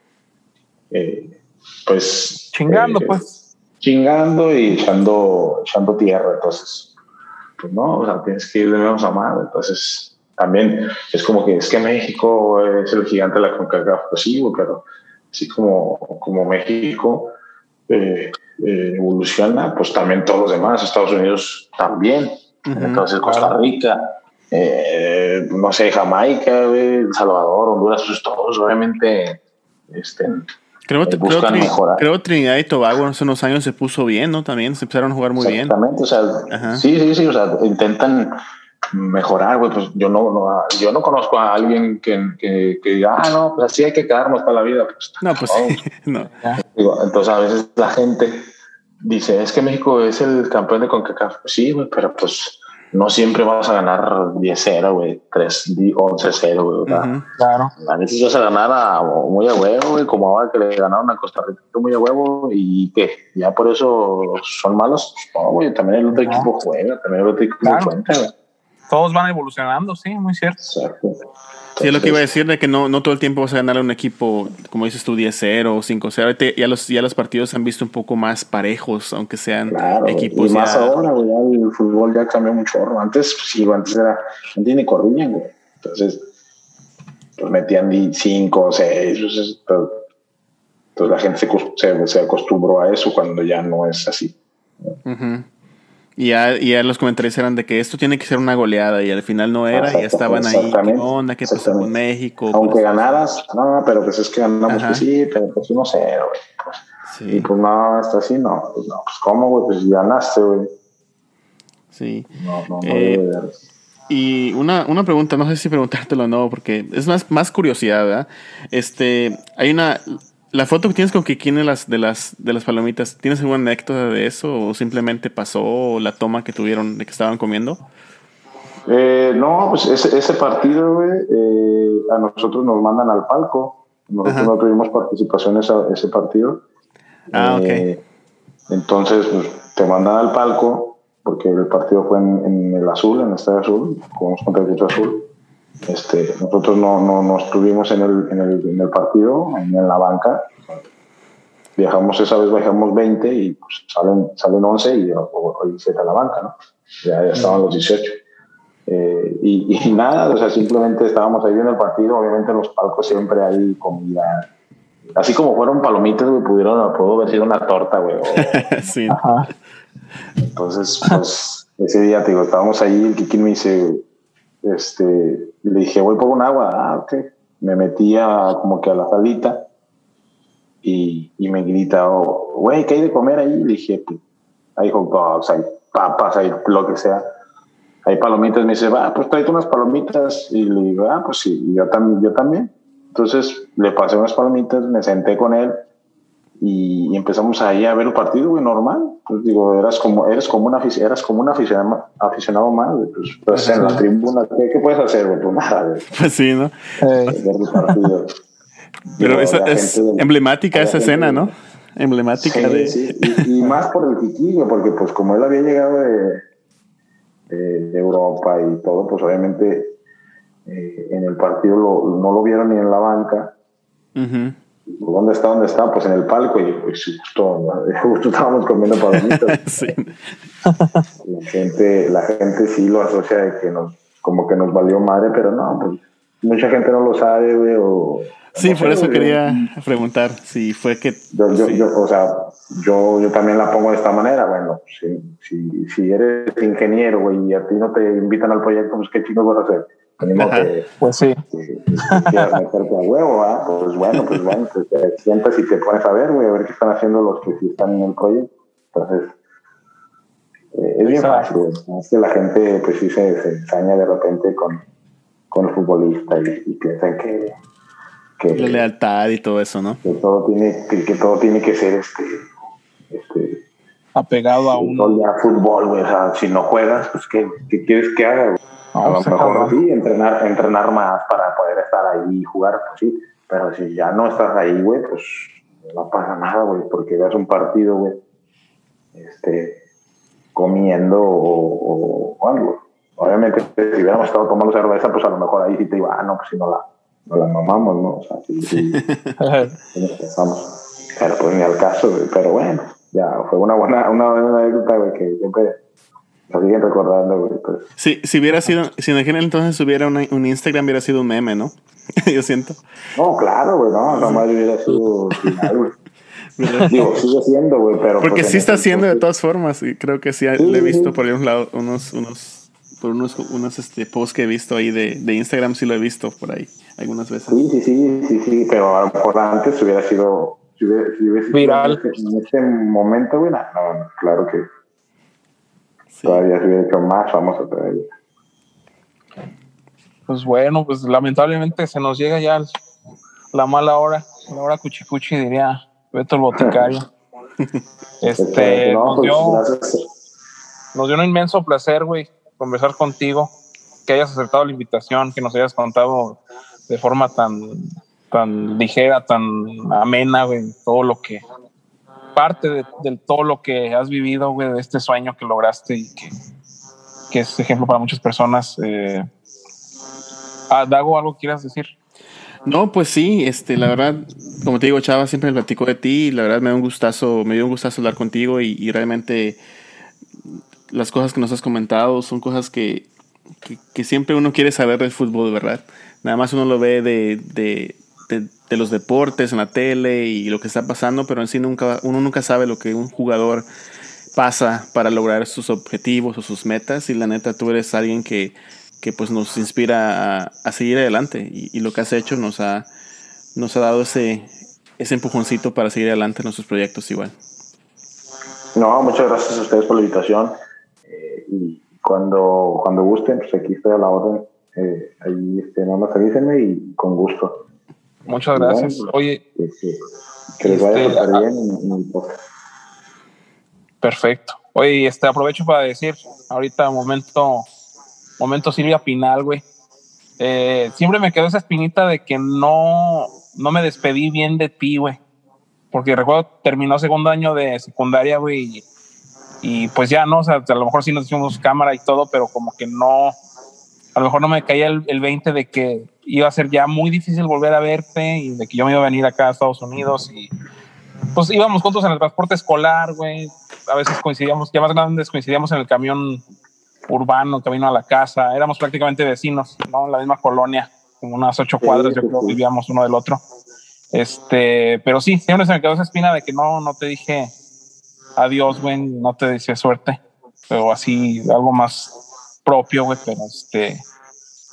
C: eh, pues
A: chingando, eh, pues
C: chingando y echando, echando tierra. Entonces, pues no, o sea, tienes que ir de menos a más. Entonces, también es como que es que México es el gigante de la CONCACAF, pues sí, pero así como, como México eh, eh, evoluciona, pues también todos los demás, Estados Unidos también, entonces Costa Rica, eh, no sé, Jamaica, El Salvador, Honduras, pues todos obviamente este,
B: Creo, creo, creo, Trinidad y Tobago hace unos años se puso bien, ¿no? También se empezaron a jugar muy bien.
C: Exactamente, o sea, sí, sí, sí, o sea, intentan mejorar, güey, pues yo no, no, yo no conozco a alguien que, que, que, diga, ah, no, pues así hay que quedarnos para la vida. Pues,
B: no, pues no.
C: entonces a veces la gente dice, es que México es el campeón de CONCACAF. Pues sí, güey, pero pues no siempre vas a ganar 10-0, güey, 11-0, güey. Claro. A veces vas a ganar a, muy a huevo, güey, como ahora que le ganaron a Costa Rica muy a huevo y que ya por eso son malos. No, güey, también el otro equipo juega, también el otro equipo cuenta, güey
A: todos van evolucionando, sí, muy cierto.
B: Sí, es lo que iba a decir, de que no, no todo el tiempo vas a ganar a un equipo, como dices tú, 10-0 o 5-0. Ya los, ya los partidos se han visto un poco más parejos, aunque sean equipos.
C: Y más ahora, güey, el fútbol ya cambió mucho. Antes, pues, sí, antes era, no tiene corrían, güey. Entonces, pues metían 5 o 6. Entonces, la gente se, se, acostumbró a eso cuando ya no es así.
B: Y ya, los comentarios eran de que esto tiene que ser una goleada y al final no era y ya estaban ahí. ¿Qué onda? ¿Qué pasó con México?
C: Aunque ganaras, no, pero pues es que ganamos, pues sí, pero pues no sé, güey. Pues, sí. Y pues no, hasta así, no, pues no, pues cómo, güey, pues ganaste, güey.
B: Sí.
C: No, no, no eh,
B: y una, una pregunta, no sé si preguntártelo o no, porque es más, más curiosidad, ¿verdad? Este, hay una, la foto que tienes con Kikín de las, de las, de las palomitas, ¿tienes alguna anécdota de eso? ¿O simplemente pasó la toma que tuvieron de que estaban comiendo?
C: Eh, no, pues ese, ese partido, güey, eh, a nosotros nos mandan al palco. Nosotros no tuvimos participación en ese partido.
B: Ah, ok. Eh,
C: entonces, pues, te mandan al palco, porque el partido fue en, el azul, en el estadio azul, jugamos contra el azul. Este, nosotros no, no, no estuvimos en el, en, el, en el, partido, en, la banca. Viajamos esa vez, bajamos 20 y pues salen, salen 11 y hoy se a la banca, ¿no? Ya, ya estaban los 18. Eh, y, y, nada, o sea, simplemente estábamos ahí en el partido. Obviamente en los palcos siempre hay comida. Así como fueron palomitas, güey, pudieron, pudo haber sido una torta, güey.
B: sí.
C: Entonces, pues, ese día, te digo, estábamos ahí, el Kiki me dice, este, le dije, voy por un agua. Ah, ok. Me metía como que a la salita y, y me grita, oh, güey, ¿qué hay de comer ahí? Le dije, pues, hay hot dogs, hay papas, hay lo que sea. Hay palomitas. Me dice, va, pues tráete unas palomitas. Y le digo, ah, pues sí, yo también, yo también. Entonces le pasé unas palomitas, me senté con él y, empezamos ahí a ver el partido, güey, normal. Pues digo, eras como, eres como una, eras como un aficionado, aficionado más, Pues, pues en la tribuna, ¿qué, puedes hacer, güey? Pues nada,
B: Pues sí, ¿no? Pero esa es emblemática esa escena, ¿no? Emblemática de...
C: Sí. Y, más por el Kiki, porque pues como él había llegado de, de, Europa y todo, pues obviamente eh, en el partido no lo vieron ni en la banca. Uh ¿Dónde está? ¿Dónde está? Pues en el palco y pues, justo, justo estábamos comiendo palomitas. sí. La gente, la gente sí lo asocia de que nos, como que nos valió madre, pero no, pues mucha gente no lo sabe, güey, o...
B: Sí, por eso quería preguntar si fue que...
C: Yo, yo, yo, o sea, yo, yo también la pongo de esta manera, bueno, si, si, si eres ingeniero, güey, y a ti no te invitan al proyecto, pues qué chicos vas a hacer que,
A: pues sí.
C: Que, quieras meterte a huevo, ¿ah? Pues bueno, pues bueno, pues te sientas y te pones a ver, güey, a ver qué están haciendo los que sí están en el proyecto. Entonces, Eh, es bien fácil, es que la gente pues sí se, se ensaña de repente con, con el futbolista y, y piensan que, que,
B: La lealtad y todo eso, ¿no?
C: que todo tiene que, que todo tiene que ser este este
A: Apegado a un.
C: fútbol güey o sea si no juegas pues qué, qué quieres que haga güey? A lo mejor sí entrenar entrenar más para poder estar ahí y jugar pues sí. Pero si ya no estás ahí güey pues no pasa nada güey porque veas un partido güey este comiendo o, o algo. Obviamente si hubiéramos estado tomando cerveza pues a lo mejor ahí sí te iba ah no pues si no la no la mamamos no o sea sí, sí, sí nos pensamos. pero pues ni al caso güey. pero bueno ya fue una buena una buena anécdota güey que siempre nos siguen recordando güey pues
B: Si, si hubiera sido, si en aquel entonces hubiera una- un Instagram, hubiera sido un meme, ¿no? Yo siento.
C: no claro güey no nomás hubiera sido final güey digo sigue siendo güey pero
B: Porque
C: pues,
B: sí está
C: ese
B: haciendo de todas formas. Y creo que sí
C: Sí,
B: le he visto
C: sí.
B: por ahí un lado, unos, unos, por unos, unos este, posts que he visto ahí de, de Instagram, sí lo he visto por ahí algunas veces.
C: Sí, sí, sí, sí, sí, pero a lo mejor antes hubiera sido, si hubiera, si hubiese sido
A: Viral.
C: En, este, en este momento, güey, no, no, claro que
B: Sí.
C: todavía se hubiera hecho más famoso todavía.
A: Pues bueno, pues lamentablemente se nos llega ya la mala hora, la hora cuchicuchi, diría Beto el boticario. Este,
C: no,
A: nos
C: pues,
A: dio,
C: gracias.
A: nos dio un inmenso placer, güey, conversar contigo, que hayas aceptado la invitación, que nos hayas contado de forma tan, tan ligera, tan amena, güey, todo lo que, parte de, todo lo que has vivido, de este sueño que lograste y que, es ejemplo para muchas personas. Eh, ah, Dago, ¿algo quieras decir?
B: No, pues sí, este, la verdad, como te digo, Chava siempre me platicó de ti y la verdad me dio un gustazo, me dio un gustazo hablar contigo y, realmente las cosas que nos has comentado son cosas que, siempre uno quiere saber del fútbol, ¿verdad? Nada más uno lo ve de, de, de los deportes en la tele y lo que está pasando, pero en sí nunca, uno nunca sabe lo que un jugador pasa para lograr sus objetivos o sus metas y la neta tú eres alguien que, que pues nos inspira a, a seguir adelante y, lo que has hecho nos ha, nos ha dado ese, ese empujoncito para seguir adelante en nuestros proyectos igual.
C: No, muchas gracias a ustedes por la invitación. eh, y cuando, cuando gusten, pues aquí estoy a la orden. Eh, ahí este, nada más avísenme y con gusto.
A: Muchas gracias. Oye,
C: Que, les vaya
A: Este,
C: súper bien. pues,
A: perfecto. Oye, este aprovecho para decir, ahorita momento, momento Silvia Pinal, güey. Eh, siempre me quedó esa espinita de que no, no me despedí bien de ti, güey. Porque recuerdo, terminó segundo año de secundaria, güey. Y, y pues ya, ¿no? O sea, a lo mejor sí nos hicimos cámara y todo, pero como que no, a lo mejor no me caía el, el 20 de que iba a ser ya muy difícil volver a verte y de que yo me iba a venir acá a Estados Unidos y pues íbamos juntos en el transporte escolar, güey. A veces coincidíamos, ya más grandes coincidíamos en el camión urbano, camino a la casa. Éramos prácticamente vecinos, ¿no? En la misma colonia, como unas ocho cuadras, yo creo, vivíamos uno del otro. Este, pero sí, siempre se me quedó esa espina de que no, no te dije adiós, güey, no te decía suerte, pero así algo más propio, güey, pero este,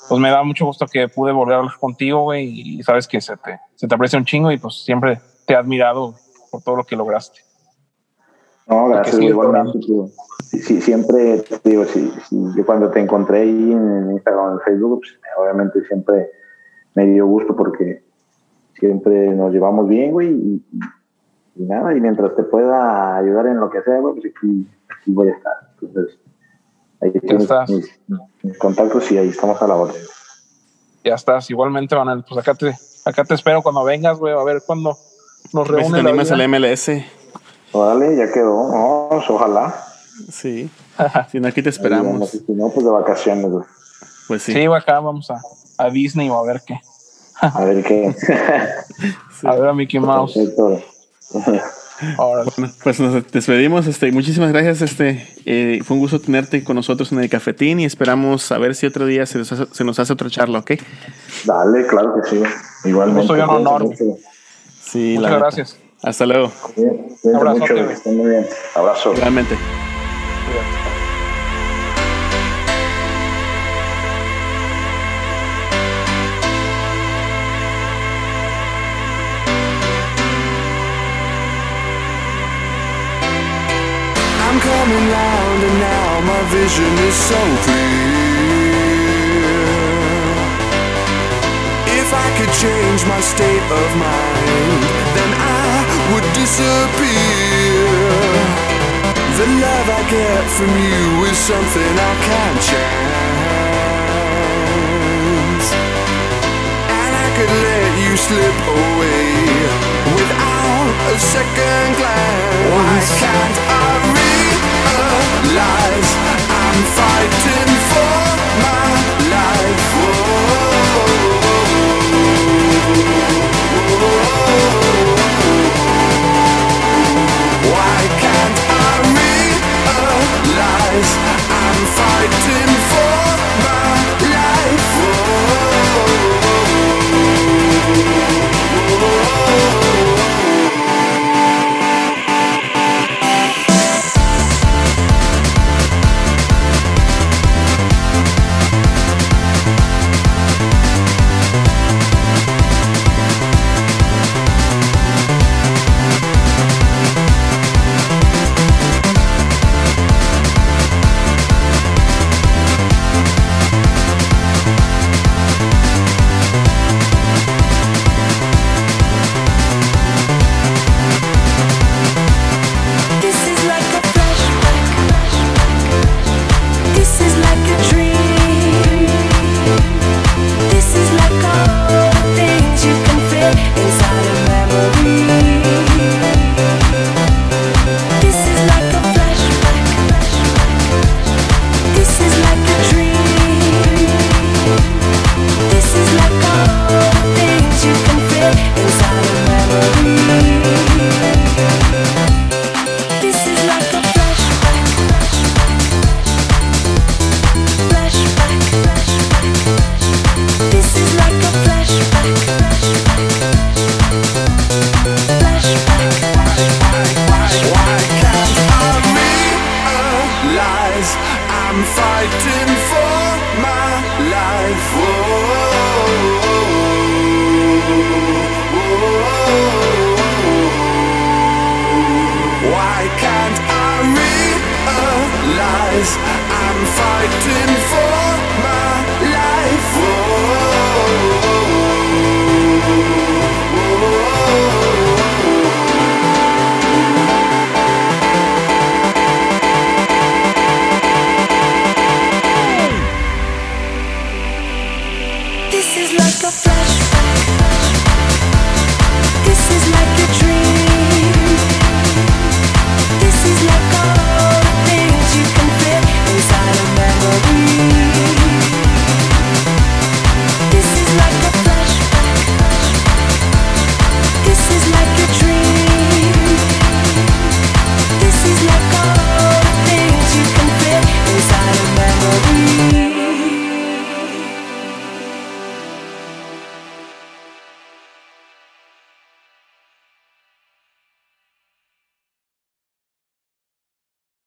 A: pues me da mucho gusto que pude volver a hablar contigo, güey, y sabes que se te, se te aprecia un chingo y pues siempre te he admirado por todo lo que lograste.
C: No, gracias, igualmente. tío. Sí, sí, siempre, te digo, sí, sí, yo cuando te encontré ahí en Instagram, en Facebook, pues, obviamente siempre me dio gusto porque siempre nos llevamos bien, güey, y, y nada, y mientras te pueda ayudar en lo que sea, güey, pues aquí, aquí voy a estar. Entonces, ahí tienes
A: estás.
C: mis, mis contactos y ahí estamos a la orden.
A: Ya estás, igualmente, Manuel, pues acá te, acá te espero cuando vengas, güey, a ver cuándo nos
B: ver si animas al MLS.
C: Órale, ya quedó. No, ojalá.
B: Sí. Si no, aquí te esperamos.
C: Si no, pues de vacaciones, güey.
B: Pues sí.
A: Sí, acá vamos a, a Disney o a ver qué.
C: A ver qué.
B: Sí.
A: A ver a Mickey Mouse. Ahora,
B: Bueno, pues nos despedimos. Este, muchísimas gracias. Este, eh, fue un gusto tenerte con nosotros en el cafetín y esperamos a ver si otro día se nos hace, se nos hace otra charla, ¿ok?
C: Dale, claro que sí. Igualmente.
A: gusto y un honor.
B: Sí,
A: muchas gracias.
B: Hasta luego.
C: mucho. Cuídense
A: Abrazote,
C: mucho. que estén muy bien. Abrazo.
B: Realmente.
D: Vision is so clear. If I could change my state of mind, then I would disappear. The love I get from you is something I can't chance. And I could let you slip away without a second glance. Why can't I realize I'm fighting for my life? Why